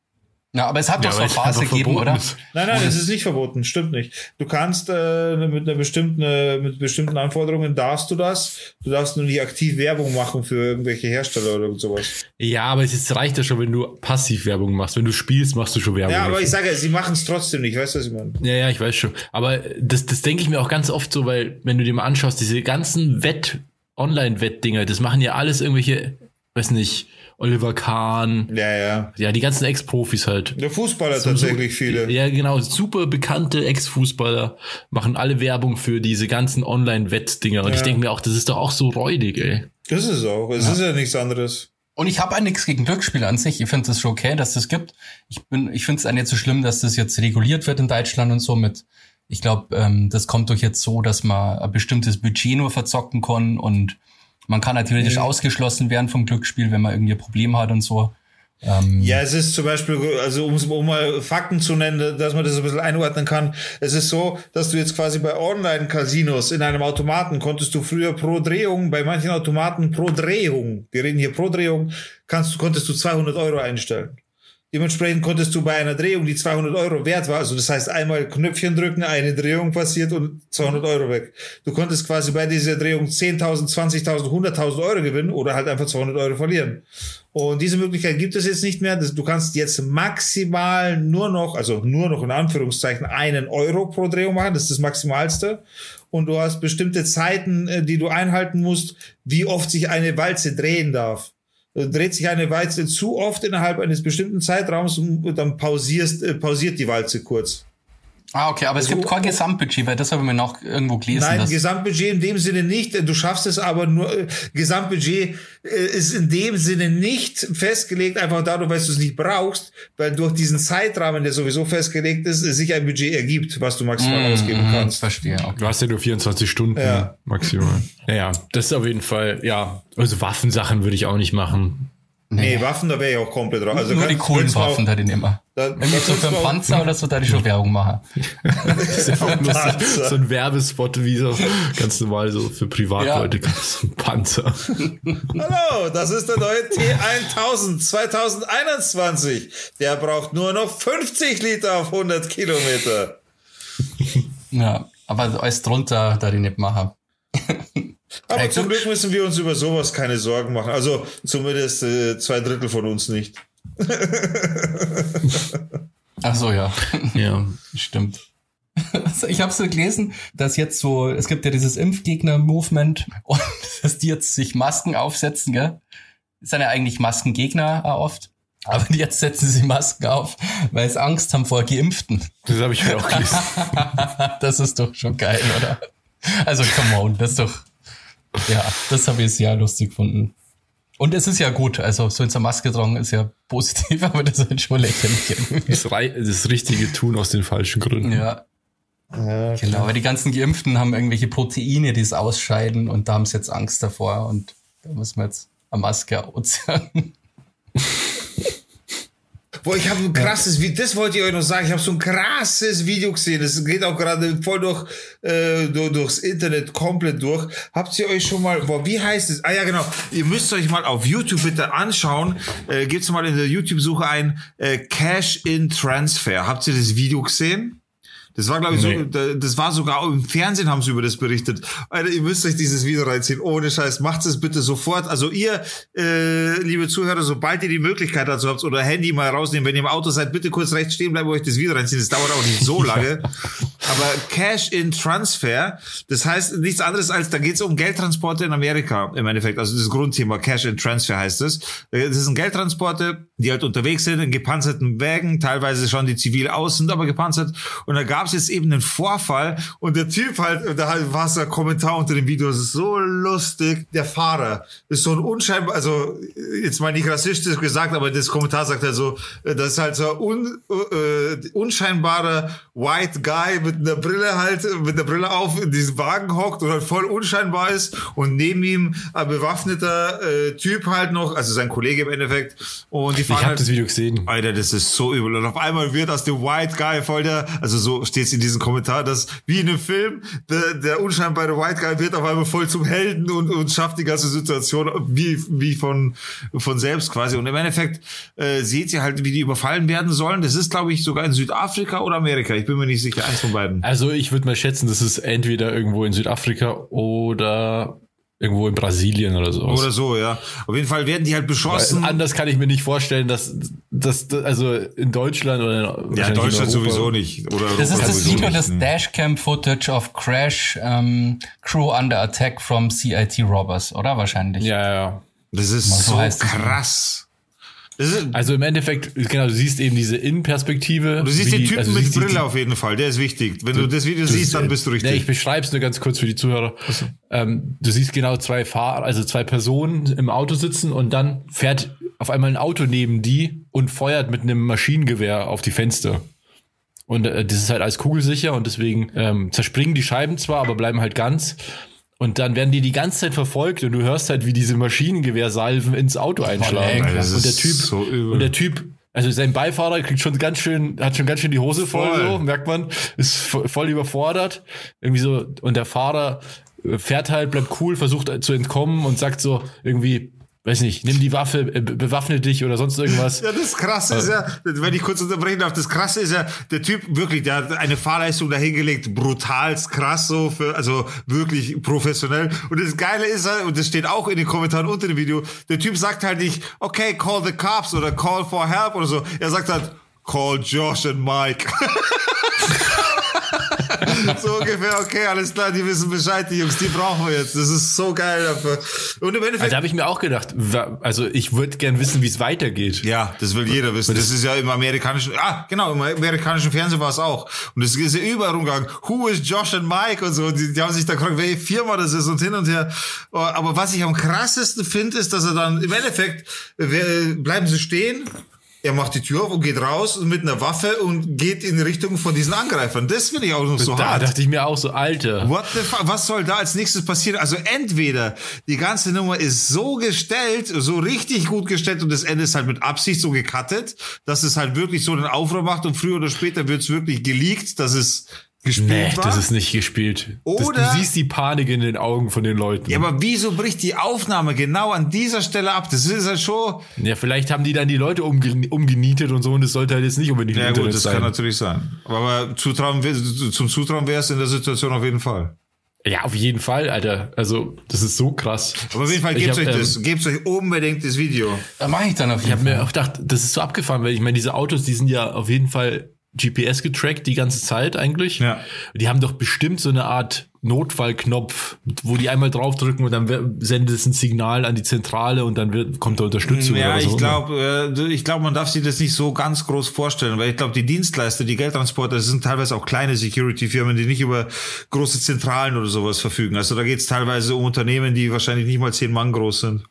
Ja, aber es hat Ja, doch so weil eine es Phase einfach gegeben, oder? Nein, nein, es ist nicht verboten, stimmt nicht. Du kannst äh, mit einer bestimmten, äh, mit bestimmten Anforderungen darfst du das. Du darfst nur nicht aktiv Werbung machen für irgendwelche Hersteller oder irgend sowas. Ja, aber es reicht ja schon, wenn du passiv Werbung machst. Wenn du spielst, machst du schon Werbung. Ja, aber dafür. ich sage, sie machen es trotzdem nicht, weißt du, was ich meine? Ja, ja, ich weiß schon. Aber das, das denke ich mir auch ganz oft so, weil, wenn du dir mal anschaust, diese ganzen Wett, Online-Wett-Dinger, das machen ja alles irgendwelche, weiß nicht, Oliver Kahn, Ja, ja. ja, die ganzen Ex-Profis halt. Der Fußballer tatsächlich viele. Ja, genau, super bekannte Ex-Fußballer machen alle Werbung für diese ganzen Online-Wett-Dinger. Und Ja. ich denke mir auch, das ist doch auch so räudig, ey. Das ist es auch. Es ist ja nichts anderes. Und ich habe auch nichts gegen Glücksspiele an sich. Ich finde es schon okay, dass das gibt. Ich bin, ich finde es auch nicht so schlimm, dass das jetzt reguliert wird in Deutschland und so mit. Ich glaube, ähm, das kommt doch jetzt so, dass man ein bestimmtes Budget nur verzocken kann und man kann natürlich Mhm. ausgeschlossen werden vom Glücksspiel, wenn man irgendwie ein Problem hat und so. Ähm, Ja, es ist zum Beispiel, also um, um mal Fakten zu nennen, dass man das ein bisschen einordnen kann. Es ist so, dass du jetzt quasi bei Online-Casinos in einem Automaten konntest du früher pro Drehung, bei manchen Automaten pro Drehung, wir reden hier pro Drehung, kannst konntest du 200 Euro einstellen. Dementsprechend konntest du bei einer Drehung, die 200 Euro wert war, also das heißt einmal Knöpfchen drücken, eine Drehung passiert und 200 Euro weg. Du konntest quasi bei dieser Drehung 10.000, 20.000, 100.000 Euro gewinnen oder halt einfach 200 Euro verlieren. Und diese Möglichkeit gibt es jetzt nicht mehr. Du kannst jetzt maximal nur noch, also nur noch in Anführungszeichen, einen Euro pro Drehung machen. Das ist das Maximalste. Und du hast bestimmte Zeiten, äh, die du einhalten musst, wie oft sich eine Walze drehen darf. Äh, Dreht sich eine Walze zu oft innerhalb eines bestimmten Zeitraums, und dann pausierst, äh, pausiert die Walze kurz. Ah, okay, aber es Also- gibt kein Gesamtbudget, weil das habe ich mir noch irgendwo gelesen. Nein, dass, Gesamtbudget in dem Sinne nicht. Du schaffst es aber nur, äh, Gesamtbudget äh, ist in dem Sinne nicht festgelegt, einfach dadurch, weil du es nicht brauchst, weil durch diesen Zeitrahmen, der sowieso festgelegt ist, sich ein Budget ergibt, was du maximal ausgeben Mhm, kannst. Verstehe, okay. Du hast ja nur 24 Stunden Ja. maximal. Naja, das ist auf jeden Fall, ja. Also Waffensachen würde ich auch nicht machen. Nee, Waffen, da wäre ich auch komplett drauf. Also Nur die kann- coolen könntest du Waffen, auch- da den immer. Da- Irgendwie da so für einen Panzer oder so, da die schon Werbung machen. *laughs* Das ist einfach nur so, so ein Werbespot, wie so ganz normal so für Privatleute. *laughs* So ein Panzer. Hallo, das ist der neue T1000 2021. Der braucht nur noch 50 Liter auf 100 Kilometer. Ja, aber alles drunter, da die nicht machen. Aber zum Glück müssen wir uns über sowas keine Sorgen machen. Also zumindest äh, zwei Drittel von uns nicht. *laughs* Ach so, ja. Ja. Stimmt. Also ich habe so gelesen, dass jetzt so, es gibt ja dieses Impfgegner-Movement und *laughs* dass die jetzt sich Masken aufsetzen, gell? Das sind ja eigentlich Maskengegner oft. Aber jetzt setzen sie Masken auf, weil sie Angst haben vor Geimpften. Das habe ich mir auch gelesen. *laughs* Das ist doch schon geil, oder? Also, come on, das ist doch, ja, das habe ich sehr lustig gefunden. Und es ist ja gut, also so in der Maske tragen ist ja positiv, *laughs* aber das ist halt schon lächerlich. Das, das richtige Tun aus den falschen Gründen. Ja, Ja, Genau, weil die ganzen Geimpften haben irgendwelche Proteine, die es ausscheiden und da haben sie jetzt Angst davor und da müssen wir jetzt eine Maske ausziehen. *laughs* Boah, ich habe ein krasses Video, das wollte ich euch noch sagen, ich habe so ein krasses Video gesehen, das geht auch gerade voll durch, äh, durch, durchs Internet komplett durch. Habt ihr euch schon mal, boah, wie heißt es? Ah ja, genau, ihr müsst euch mal auf YouTube bitte anschauen, äh, gebt's mal in der YouTube-Suche ein, äh, Cash-in-Transfer. Habt ihr das Video gesehen? Das war, glaube ich, Nee. so, da- das war sogar im Fernsehen haben sie über das berichtet. Alter, ihr müsst euch dieses Video reinziehen. Ohne Scheiß, macht es bitte sofort. Also ihr, äh, liebe Zuhörer, sobald ihr die Möglichkeit dazu habt oder Handy mal rausnehmen, wenn ihr im Auto seid, bitte kurz rechts stehen bleiben, wo euch das Video reinziehen. Das dauert auch nicht so *laughs* lange. Aber Cash-in-Transfer, das heißt nichts anderes als, da geht es um Geldtransporte in Amerika im Endeffekt. Also das Grundthema Cash-in-Transfer heißt es. Äh, Das sind Geldtransporte, die halt unterwegs sind in gepanzerten Wägen, teilweise schon die zivil aus, sind aber gepanzert. Und da gab gab es jetzt eben einen Vorfall und der Typ halt, da war so ein Kommentar unter dem Video, das ist so lustig. Der Fahrer ist so ein unscheinbar, also jetzt mal nicht rassistisch gesagt, aber das Kommentar sagt halt so, das ist halt so ein un, äh, unscheinbarer White Guy mit einer Brille halt, mit der Brille auf in diesem Wagen hockt und halt voll unscheinbar ist und neben ihm ein bewaffneter äh, Typ halt noch, also sein Kollege im Endeffekt. Und die fahren Ich habe halt, das Video gesehen. Alter, das ist so übel. Und auf einmal wird aus dem White Guy voll der, also so steht es in diesem Kommentar, dass wie in einem Film, der, der unscheinbare White Guy wird auf einmal voll zum Helden und, und schafft die ganze Situation wie, wie von, von selbst quasi. Und im Endeffekt äh, seht ihr halt, wie die überfallen werden sollen. Das ist, glaube ich, sogar in Südafrika oder Amerika. Ich bin mir nicht sicher, eins von beiden. Also ich würde mal schätzen, das ist entweder irgendwo in Südafrika oder irgendwo in Brasilien oder so. Oder so, ja. Auf jeden Fall werden die halt beschossen. Anders kann ich mir nicht vorstellen, dass das also in Deutschland oder Ja, in Deutschland Europa- sowieso nicht. Oder Das ist das Video, nicht, das ne? Dashcam-Footage of Crash ähm, Crew under attack from CIT Robbers, oder wahrscheinlich? Ja, ja. Das ist so so krass. Also im Endeffekt, genau, du siehst eben diese Innenperspektive. du siehst den die- Typen also du mit siehst die- Brille auf jeden Fall. Der ist wichtig. Wenn du, das Video siehst, dann bist du richtig. Nee, ich beschreibe es nur ganz kurz für die Zuhörer. Ähm, du siehst genau zwei Fahrer, also zwei Personen im Auto sitzen und dann fährt auf einmal ein Auto neben die und feuert mit einem Maschinengewehr auf die Fenster. Und äh, das ist halt alles kugelsicher und deswegen ähm, zerspringen die Scheiben zwar, aber bleiben halt ganz. Und dann werden die die ganze Zeit verfolgt und du hörst halt, wie diese Maschinengewehrsalven ins Auto einschlagen. Alter, das und der ist Typ, so übel. und der Typ, also sein Beifahrer kriegt schon ganz schön, hat schon ganz schön die Hose voll, Voll. so, merkt man, ist vo- voll überfordert. Irgendwie so, und der Fahrer äh, fährt halt, bleibt cool, versucht zu entkommen und sagt so irgendwie, weiß nicht, nimm die Waffe, äh, be- bewaffne dich oder sonst irgendwas. Ja, das Krasse ist ja, wenn ich kurz unterbrechen darf, das Krasse ist ja, der Typ wirklich, der hat eine Fahrleistung dahingelegt, brutalst krass so, für, also wirklich professionell. Und das Geile ist halt, und das steht auch in den Kommentaren unter dem Video, der Typ sagt halt nicht, okay, call the cops oder call for help oder so. Er sagt halt, call Josh and Mike. *laughs* *laughs* so ungefähr, okay, alles klar, die wissen Bescheid, die Jungs, die brauchen wir jetzt. Das ist so geil dafür. Und im Endeffekt, Da habe ich mir auch gedacht, also ich würde gern wissen, wie es weitergeht. Ja, das will jeder wissen. Das ist ja im amerikanischen, ah, genau, im amerikanischen Fernsehen war es auch. Und es ist ja überall rumgegangen. Who is Josh and Mike und so. Die, die haben sich da gefragt, welche Firma das ist und hin und her. Aber was ich am krassesten finde, ist, dass er dann im Endeffekt, bleiben sie stehen, er macht die Tür auf und geht raus mit einer Waffe und geht in Richtung von diesen Angreifern. Das finde ich auch noch so da hart. dachte ich mir auch so, Alter. What the fuck? Was soll da als nächstes passieren? Also entweder die ganze Nummer ist so gestellt, so richtig gut gestellt und das Ende ist halt mit Absicht so gecuttet, dass es halt wirklich so einen Aufruhr macht und früher oder später wird es wirklich geleakt, dass es gespielt Nee, war. das ist nicht gespielt. Das, Oder- du siehst die Panik in den Augen von den Leuten. ja, aber wieso bricht die Aufnahme genau an dieser Stelle ab? Das ist halt schon. Ja, vielleicht haben die dann die Leute umge umgenietet und so und das sollte halt jetzt nicht unbedingt Ja gut, Internet das sein. kann natürlich sein. Aber zutrauen, zum Zutrauen wäre es in der Situation auf jeden Fall. Ja, auf jeden Fall, Alter. Also, das ist so krass. Aber auf jeden Fall Ich gebt hab, euch ähm, das, gebt euch unbedingt das Video. Da mache ich dann auf Ich jeden habe Fall. mir auch gedacht, das ist so abgefahren, weil ich meine, diese Autos, die sind ja auf jeden Fall GPS getrackt die ganze Zeit eigentlich. Ja. Die haben doch bestimmt so eine Art Notfallknopf, wo die einmal draufdrücken und dann sendet es ein Signal an die Zentrale und dann wird, kommt da Unterstützung Ja, oder auch ich immer. glaube, äh, ich glaube, man darf sich das nicht so ganz groß vorstellen, weil ich glaube, die Dienstleister, die Geldtransporter, das sind teilweise auch kleine Security-Firmen, die nicht über große Zentralen oder sowas verfügen. Also da geht es teilweise um Unternehmen, die wahrscheinlich nicht mal zehn Mann groß sind.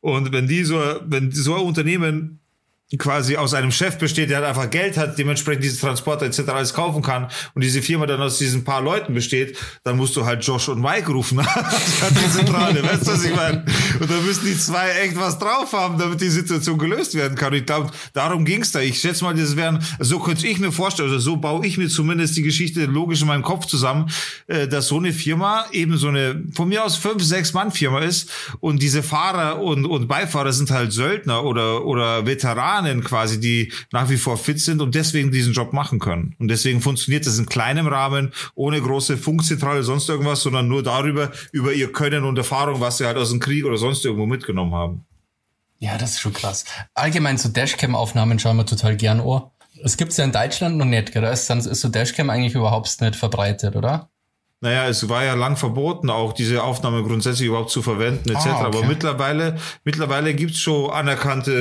Und wenn die so, wenn so ein Unternehmen quasi aus einem Chef besteht, der halt einfach Geld hat, dementsprechend diese Transporter etc. alles kaufen kann und diese Firma dann aus diesen paar Leuten besteht, dann musst du halt Josh und Mike rufen *laughs* die Zentrale, weißt du, was ich meine? Und da müssen die zwei echt was drauf haben, damit die Situation gelöst werden kann. Und ich glaube, darum ging's da. Ich schätze mal, das wären, so könnte ich mir vorstellen, also so baue ich mir zumindest die Geschichte logisch in meinem Kopf zusammen, äh, dass so eine Firma eben so eine, von mir aus fünf, sechs Mann Firma ist und diese Fahrer und, und Beifahrer sind halt Söldner oder, oder Veteranen quasi, die nach wie vor fit sind und deswegen diesen Job machen können. Und deswegen funktioniert das in kleinem Rahmen, ohne große Funkzentrale, sonst irgendwas, sondern nur darüber, über ihr Können und Erfahrung, was sie halt aus dem Krieg oder sonst irgendwo mitgenommen haben. Ja, das ist schon krass. Allgemein so Dashcam-Aufnahmen schauen wir total gern an. Es gibt's ja in Deutschland noch nicht, gell? Dann ist so Dashcam eigentlich überhaupt nicht verbreitet, oder? Naja, es war ja lang verboten, auch diese Aufnahme grundsätzlich überhaupt zu verwenden, etc. Ah, okay. Aber mittlerweile, mittlerweile gibt's schon anerkannte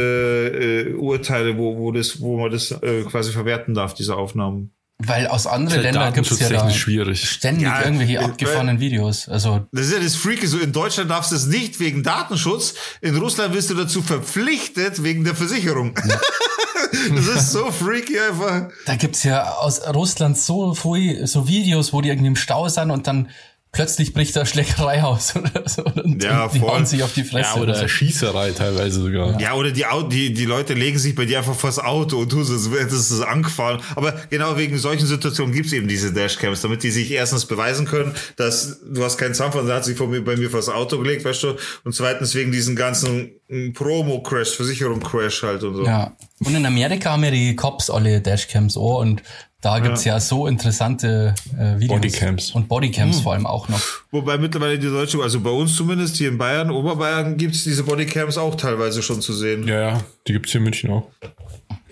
äh, Urteile, wo, wo, das, wo man das äh, quasi verwerten darf, diese Aufnahmen. Weil aus anderen Ländern gibt es ja da schwierig. ständig Ja, irgendwelche weil- abgefahrenen Videos. Also Das ist ja das Freaky. So in Deutschland darfst du es nicht wegen Datenschutz. In Russland wirst du dazu verpflichtet wegen der Versicherung. *laughs* das ist so freaky einfach. da gibt's ja aus Russland so so Videos, wo die irgendwie im Stau sind und dann plötzlich bricht da Schlägerei aus *laughs* oder so. Und, Ja, und die voll. hauen sich auf die Fresse. Ja, oder so. Schießerei teilweise sogar. Ja, oder die, die, die Leute legen sich bei dir einfach vors Auto und tun so, das angefahren. Aber genau wegen solchen Situationen gibt's eben diese Dashcams, damit die sich erstens beweisen können, dass du hast keinen Zahnfall, der hat sich von mir, bei mir vors Auto gelegt, weißt du? Und zweitens wegen diesen ganzen mm, Promo-Crash, Versicherung-Crash halt und so. Ja. Und in Amerika haben ja die Cops alle Dashcams auch und da gibt's ja, so interessante äh, Videos. Bodycams. Und Bodycams vor allem auch noch. Wobei mittlerweile die Deutsche, also bei uns zumindest hier in Bayern, Oberbayern, gibt's diese Bodycams auch teilweise schon zu sehen. Ja, ja, die gibt's hier in München auch.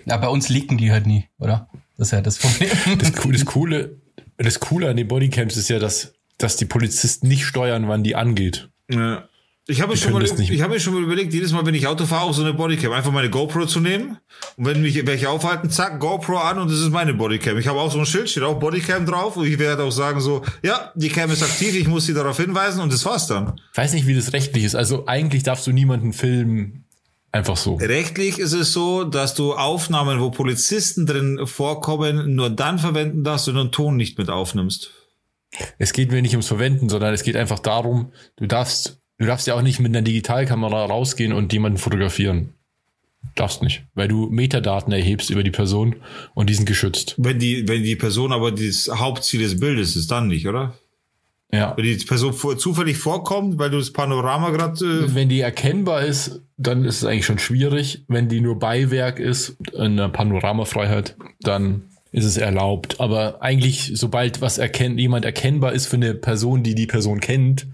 Ja, bei uns liegen die halt nie, oder? Das ist ja das Problem. Das, Coole- das Coole, das Coole an den Bodycams ist ja, dass, dass die Polizisten nicht steuern, wann die angeht. Ja. Ich habe mir schon mal, ich habe mir schon mal überlegt, jedes Mal, wenn ich Auto fahre, auch so eine Bodycam, einfach meine GoPro zu nehmen und wenn mich welche aufhalten, zack, GoPro an und das ist meine Bodycam. Ich habe auch so ein Schild, steht auch Bodycam drauf und ich werde auch sagen so, ja, die Cam ist aktiv, ich muss sie darauf hinweisen und das war's dann. Ich weiß nicht, wie das rechtlich ist. Also eigentlich darfst du niemanden filmen, einfach so. Rechtlich ist es so, dass du Aufnahmen, wo Polizisten drin vorkommen, nur dann verwenden darfst, wenn du einen Ton nicht mit aufnimmst. Es geht mir nicht ums Verwenden, sondern es geht einfach darum, du darfst, du darfst ja auch nicht mit einer Digitalkamera rausgehen und jemanden fotografieren. Darfst nicht, weil du Metadaten erhebst über die Person und die sind geschützt. Wenn die, wenn die Person aber das Hauptziel des Bildes ist, dann nicht, oder? Ja. Wenn die Person vor, zufällig vorkommt, weil du das Panorama gerade äh, Wenn die erkennbar ist, dann ist es eigentlich schon schwierig. Wenn die nur Beiwerk ist, in der Panoramafreiheit, dann ist es erlaubt. Aber eigentlich, sobald was erkennt, jemand erkennbar ist für eine Person, die die Person kennt,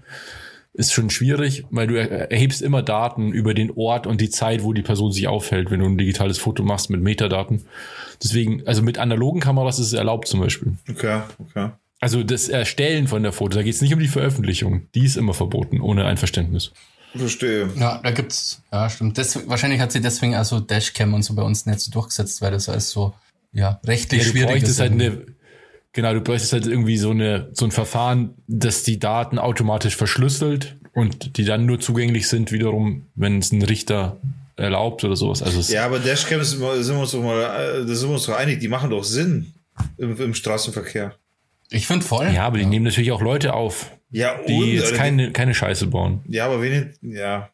ist schon schwierig, weil du er- erhebst immer Daten über den Ort und die Zeit, wo die Person sich aufhält, wenn du ein digitales Foto machst mit Metadaten. Deswegen, also mit analogen Kameras ist es erlaubt zum Beispiel. Okay, okay. Also das Erstellen von der Foto, da geht es nicht um die Veröffentlichung. Die ist immer verboten, ohne Einverständnis. Verstehe. Ja, da gibt's, ja, stimmt. Das, wahrscheinlich hat sie deswegen also Dashcam und so bei uns nicht so durchgesetzt, weil das alles so, ja, rechtlich Ja, du schwierig ist. halt eine, genau, du bräuchtest halt irgendwie so eine, so ein Verfahren, das die Daten automatisch verschlüsselt und die dann nur zugänglich sind wiederum, wenn es ein Richter erlaubt oder sowas. Also Ja, aber Dashcams sind wir uns doch mal, äh, da sind wir uns doch einig, die machen doch Sinn im, im Straßenverkehr. ich finde voll. ja, aber die nehmen natürlich auch Leute auf, Ja, die und, jetzt Alter, keine, keine Scheiße bauen. Ja, aber wen, ja.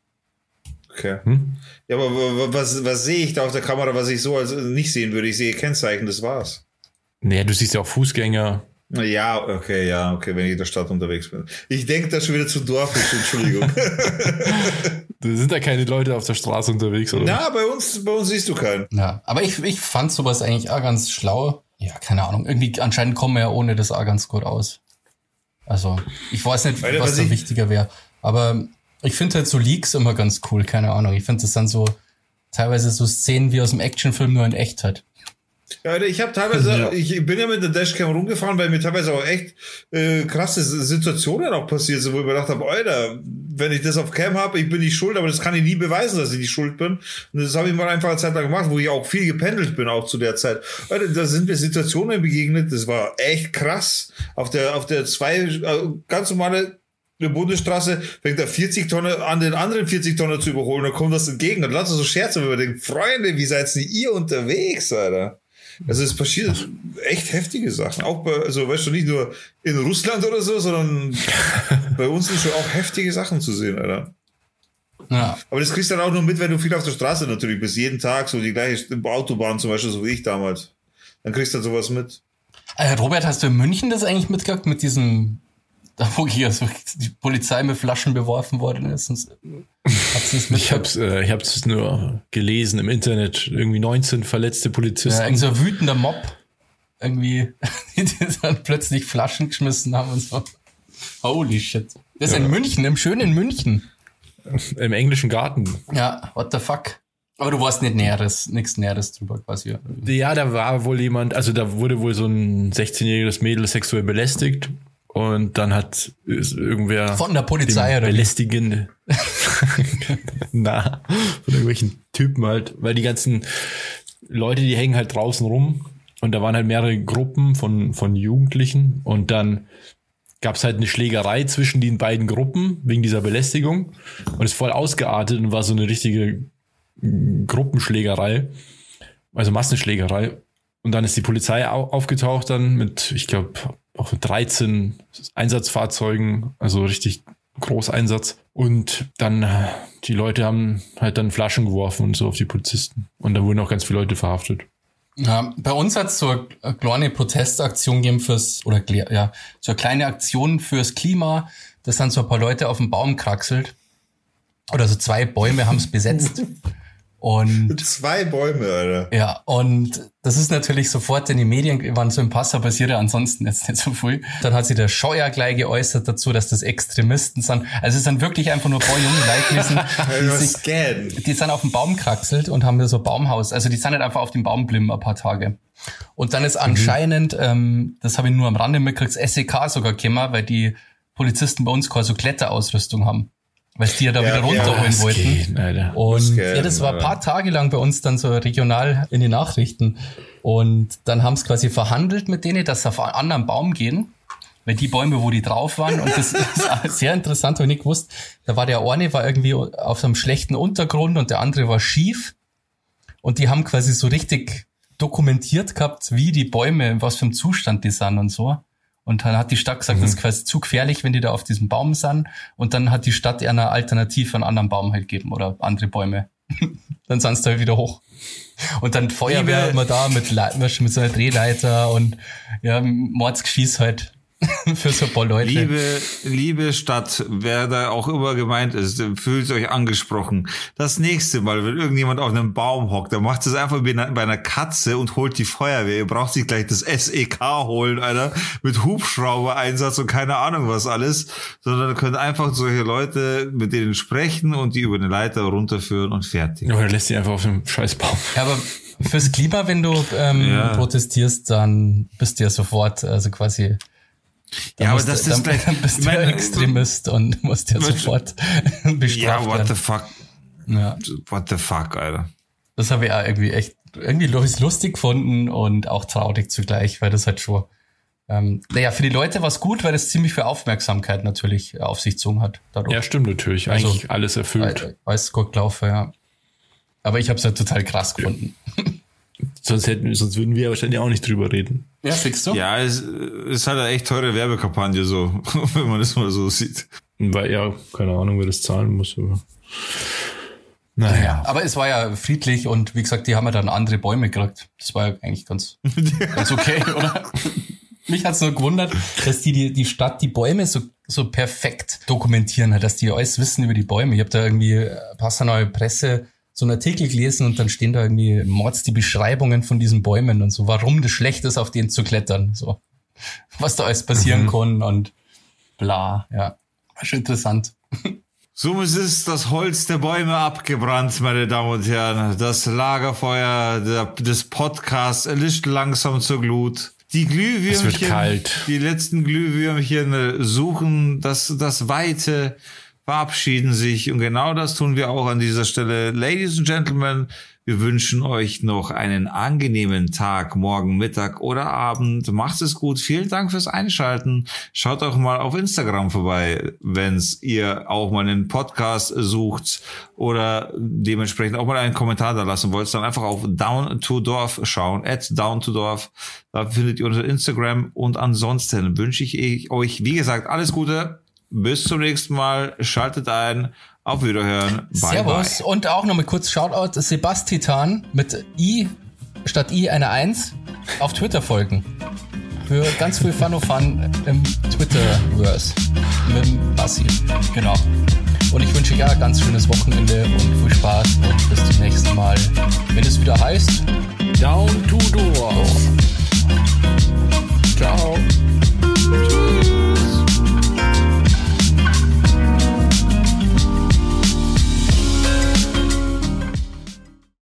Okay. Hm? Ja, aber wa- wa- was, was sehe ich da auf der Kamera, was ich so als nicht sehen würde? Ich sehe Kennzeichen, das war's. Naja, du siehst ja auch Fußgänger. Ja, okay, ja, okay, wenn ich in der Stadt unterwegs bin. Ich denke da schon wieder zu dorfisch, Entschuldigung. *laughs* Da sind da keine Leute auf der Straße unterwegs, oder? Na, bei uns, bei uns siehst du keinen. Ja, aber ich, ich fand sowas eigentlich auch ganz schlau. Ja, keine Ahnung. Irgendwie anscheinend kommen wir ja ohne das auch ganz gut aus. Also, ich weiß nicht, Alter, was was da ich- wichtiger wäre. Aber ich finde halt so Leaks immer ganz cool, keine Ahnung. Ich finde das dann so teilweise so Szenen wie aus dem Actionfilm nur in echt halt. Ja, ich habe teilweise, *laughs* Ja. ich bin ja mit der Dashcam rumgefahren, weil mir teilweise auch echt äh, krasse Situationen auch passiert sind, wo ich mir gedacht habe, Alter, wenn ich das auf Cam habe, ich bin nicht schuld, aber das kann ich nie beweisen, dass ich nicht schuld bin. Und das habe ich mal einfach eine Zeit lang gemacht, wo ich auch viel gependelt bin, auch zu der Zeit. Alter, da sind mir Situationen begegnet, das war echt krass. Auf der, auf der zwei, äh, ganz normale eine Bundesstraße fängt er 40 Tonnen an, den anderen 40 Tonnen zu überholen, dann kommt das entgegen. Dann lasst uns so Scherze, wenn wir denken, Freunde, wie seid ihr unterwegs, Alter? Also es passiert echt heftige Sachen. Auch bei, also weißt du, nicht nur in Russland oder so, sondern *laughs* bei uns sind schon auch heftige Sachen zu sehen, Alter. Ja. Aber das kriegst du dann auch nur mit, wenn du viel auf der Straße natürlich bist. Jeden Tag, so die gleiche Autobahn zum Beispiel, so wie ich damals. Dann kriegst du dann sowas mit. Äh, Robert, hast du in München das eigentlich mitgekriegt mit diesem, *laughs* da wo hier so die Polizei mit Flaschen beworfen worden ist? Ich mitgekriegt? hab's, äh, ich hab's nur gelesen im Internet. Irgendwie 19 verletzte Polizisten. Ja, so ein wütender Mob. Irgendwie, *laughs* die dann plötzlich Flaschen geschmissen haben und so. Holy shit. Das ist in München, im schönen München. Im englischen Garten. Ja, what the fuck. Aber du weißt nicht Näheres, nichts Näheres drüber quasi. Ja, da war wohl jemand, also da wurde wohl so ein 16-jähriges Mädel sexuell belästigt und dann hat irgendwer Von der Polizei oder belästigende *laughs* na von irgendwelchen Typen halt, weil die ganzen Leute, die hängen halt draußen rum Und da waren halt mehrere Gruppen von, von Jugendlichen. Und dann gab es halt eine Schlägerei zwischen den beiden Gruppen wegen dieser Belästigung. Und ist voll ausgeartet und war so eine richtige Gruppenschlägerei. Also Massenschlägerei. Und dann ist die Polizei au aufgetaucht dann mit, ich glaube, auch mit 13 Einsatzfahrzeugen, also richtig Großeinsatz. Und dann, äh, die Leute haben halt dann Flaschen geworfen und so auf die Polizisten. Und da wurden auch ganz viele Leute verhaftet. Ja, bei uns hat es so eine kleine Protestaktion gegeben fürs, oder ja, so eine kleine Aktion fürs Klima. Das sind so ein paar Leute auf dem Baum kraxelt. Oder so zwei Bäume haben es besetzt. *laughs* Und zwei Bäume, Alter. Ja, und das ist natürlich sofort in den Medien, waren so im Passer passiert ja ansonsten jetzt nicht so früh. Dann hat sich der Scheuer gleich geäußert dazu, dass das Extremisten sind. Also es sind wirklich einfach nur paar junge Leute gewesen, die, *laughs* sich, die sind auf dem Baum kraxelt und haben da so Baumhaus. Also die sind nicht einfach auf dem Baum blimmen ein paar Tage. Und dann ist anscheinend, mhm. ähm, das habe ich nur am Rande mitgekriegt, SEK sogar gekommen, weil die Polizisten bei uns quasi so Kletterausrüstung haben weil die ja da ja, wieder runterholen ja, wollten. Geht, und das ja, das war ein paar Tage lang bei uns dann so regional in den Nachrichten. Und dann haben es quasi verhandelt mit denen, dass sie auf einen anderen Baum gehen. Weil die Bäume, wo die drauf waren, und das *laughs* ist sehr interessant, habe ich nicht gewusst, da war der eine war irgendwie auf einem schlechten Untergrund und der andere war schief. Und die haben quasi so richtig dokumentiert gehabt, wie die Bäume, in was für einem Zustand die sind und so. Und dann hat die Stadt gesagt, mhm. das ist quasi zu gefährlich, wenn die da auf diesem Baum sind. Und dann hat die Stadt eher eine Alternative, einen anderen Baum halt gegeben oder andere Bäume. *laughs* dann sind sie da wieder hoch. Und dann Feuerwehr immer da mit, mit so einer Drehleiter und ja, Mordsgeschieß halt. *laughs* für so ein paar Leute. Liebe, liebe Stadt, wer da auch immer gemeint ist, fühlt euch angesprochen. Das nächste Mal, wenn irgendjemand auf einem Baum hockt, dann macht es einfach bei einer Katze und holt die Feuerwehr. Ihr braucht sich gleich das SEK holen, Alter, mit Hubschrauber-Einsatz und keine Ahnung was alles, sondern ihr könnt einfach solche Leute mit denen sprechen und die über eine Leiter runterführen und fertig. Oder lässt sie einfach auf dem Scheißbaum. Ja, aber fürs Klima, wenn du ähm, ja. protestierst, dann bist du ja sofort, also quasi ja, aber das ist gleich, dann *laughs* bist du meine, Extremist und musst ja *laughs* sofort *laughs* bestraft Ja, what the fuck. Ja. What the fuck, Alter. Das habe ich auch irgendwie echt, irgendwie lustig gefunden und auch traurig zugleich, weil das halt schon, ähm, naja, für die Leute war es gut, weil es ziemlich viel Aufmerksamkeit natürlich auf sich gezogen hat. Dadurch. Ja, stimmt natürlich. Also, Eigentlich alles erfüllt. Weiß gut gelaufen, ja. Aber ich habe es ja total krass gefunden. Sonst hätten, sonst würden wir wahrscheinlich auch nicht drüber reden. Ja, fixst du? Ja, es ist halt eine echt teure Werbekampagne, so, *laughs* wenn man das mal so sieht. Weil, ja, keine Ahnung, wer das zahlen muss, aber. Naja. Ja, aber es war ja friedlich und wie gesagt, die haben ja dann andere Bäume gekriegt. Das war ja eigentlich ganz, ganz okay, *laughs* oder? Mich hat's nur gewundert, dass die, die, die Stadt die Bäume so, so perfekt dokumentieren hat, dass die alles wissen über die Bäume. Ich habe da irgendwie Passauer Presse so einen Artikel gelesen und dann stehen da irgendwie Mords die Beschreibungen von diesen Bäumen und so, warum das schlecht ist, auf denen zu klettern, so. Was da alles passieren mhm. kann und bla, ja. War schon interessant. Somit ist das Holz der Bäume abgebrannt, meine Damen und Herren. Das Lagerfeuer der, des Podcasts erlischt langsam zur Glut. Die Glühwürmchen, die letzten Glühwürmchen suchen das, das Weite verabschieden sich. Und genau das tun wir auch an dieser Stelle. Ladies and Gentlemen, wir wünschen euch noch einen angenehmen Tag, morgen, Mittag oder Abend. Macht es gut. Vielen Dank fürs Einschalten. Schaut auch mal auf Instagram vorbei, wenn's ihr auch mal einen Podcast sucht oder dementsprechend auch mal einen Kommentar da lassen wollt. Dann einfach auf Down to Dorf schauen, at Down to Dorf. Da findet ihr unser Instagram. Und ansonsten wünsche ich euch, wie gesagt, alles Gute. Bis zum nächsten Mal. Schaltet ein. Auf Wiederhören. Bye Servus. Bye. Und auch nochmal kurz Shoutout Sebastian mit I statt I eine 1 auf Twitter folgen. Für ganz viel Fun of Fun im Twitter-Verse. Mit dem Bassi. Genau. Und ich wünsche ja ganz schönes Wochenende und viel Spaß und bis zum nächsten Mal, wenn es wieder heißt Down to Door. Ciao. Tschüss.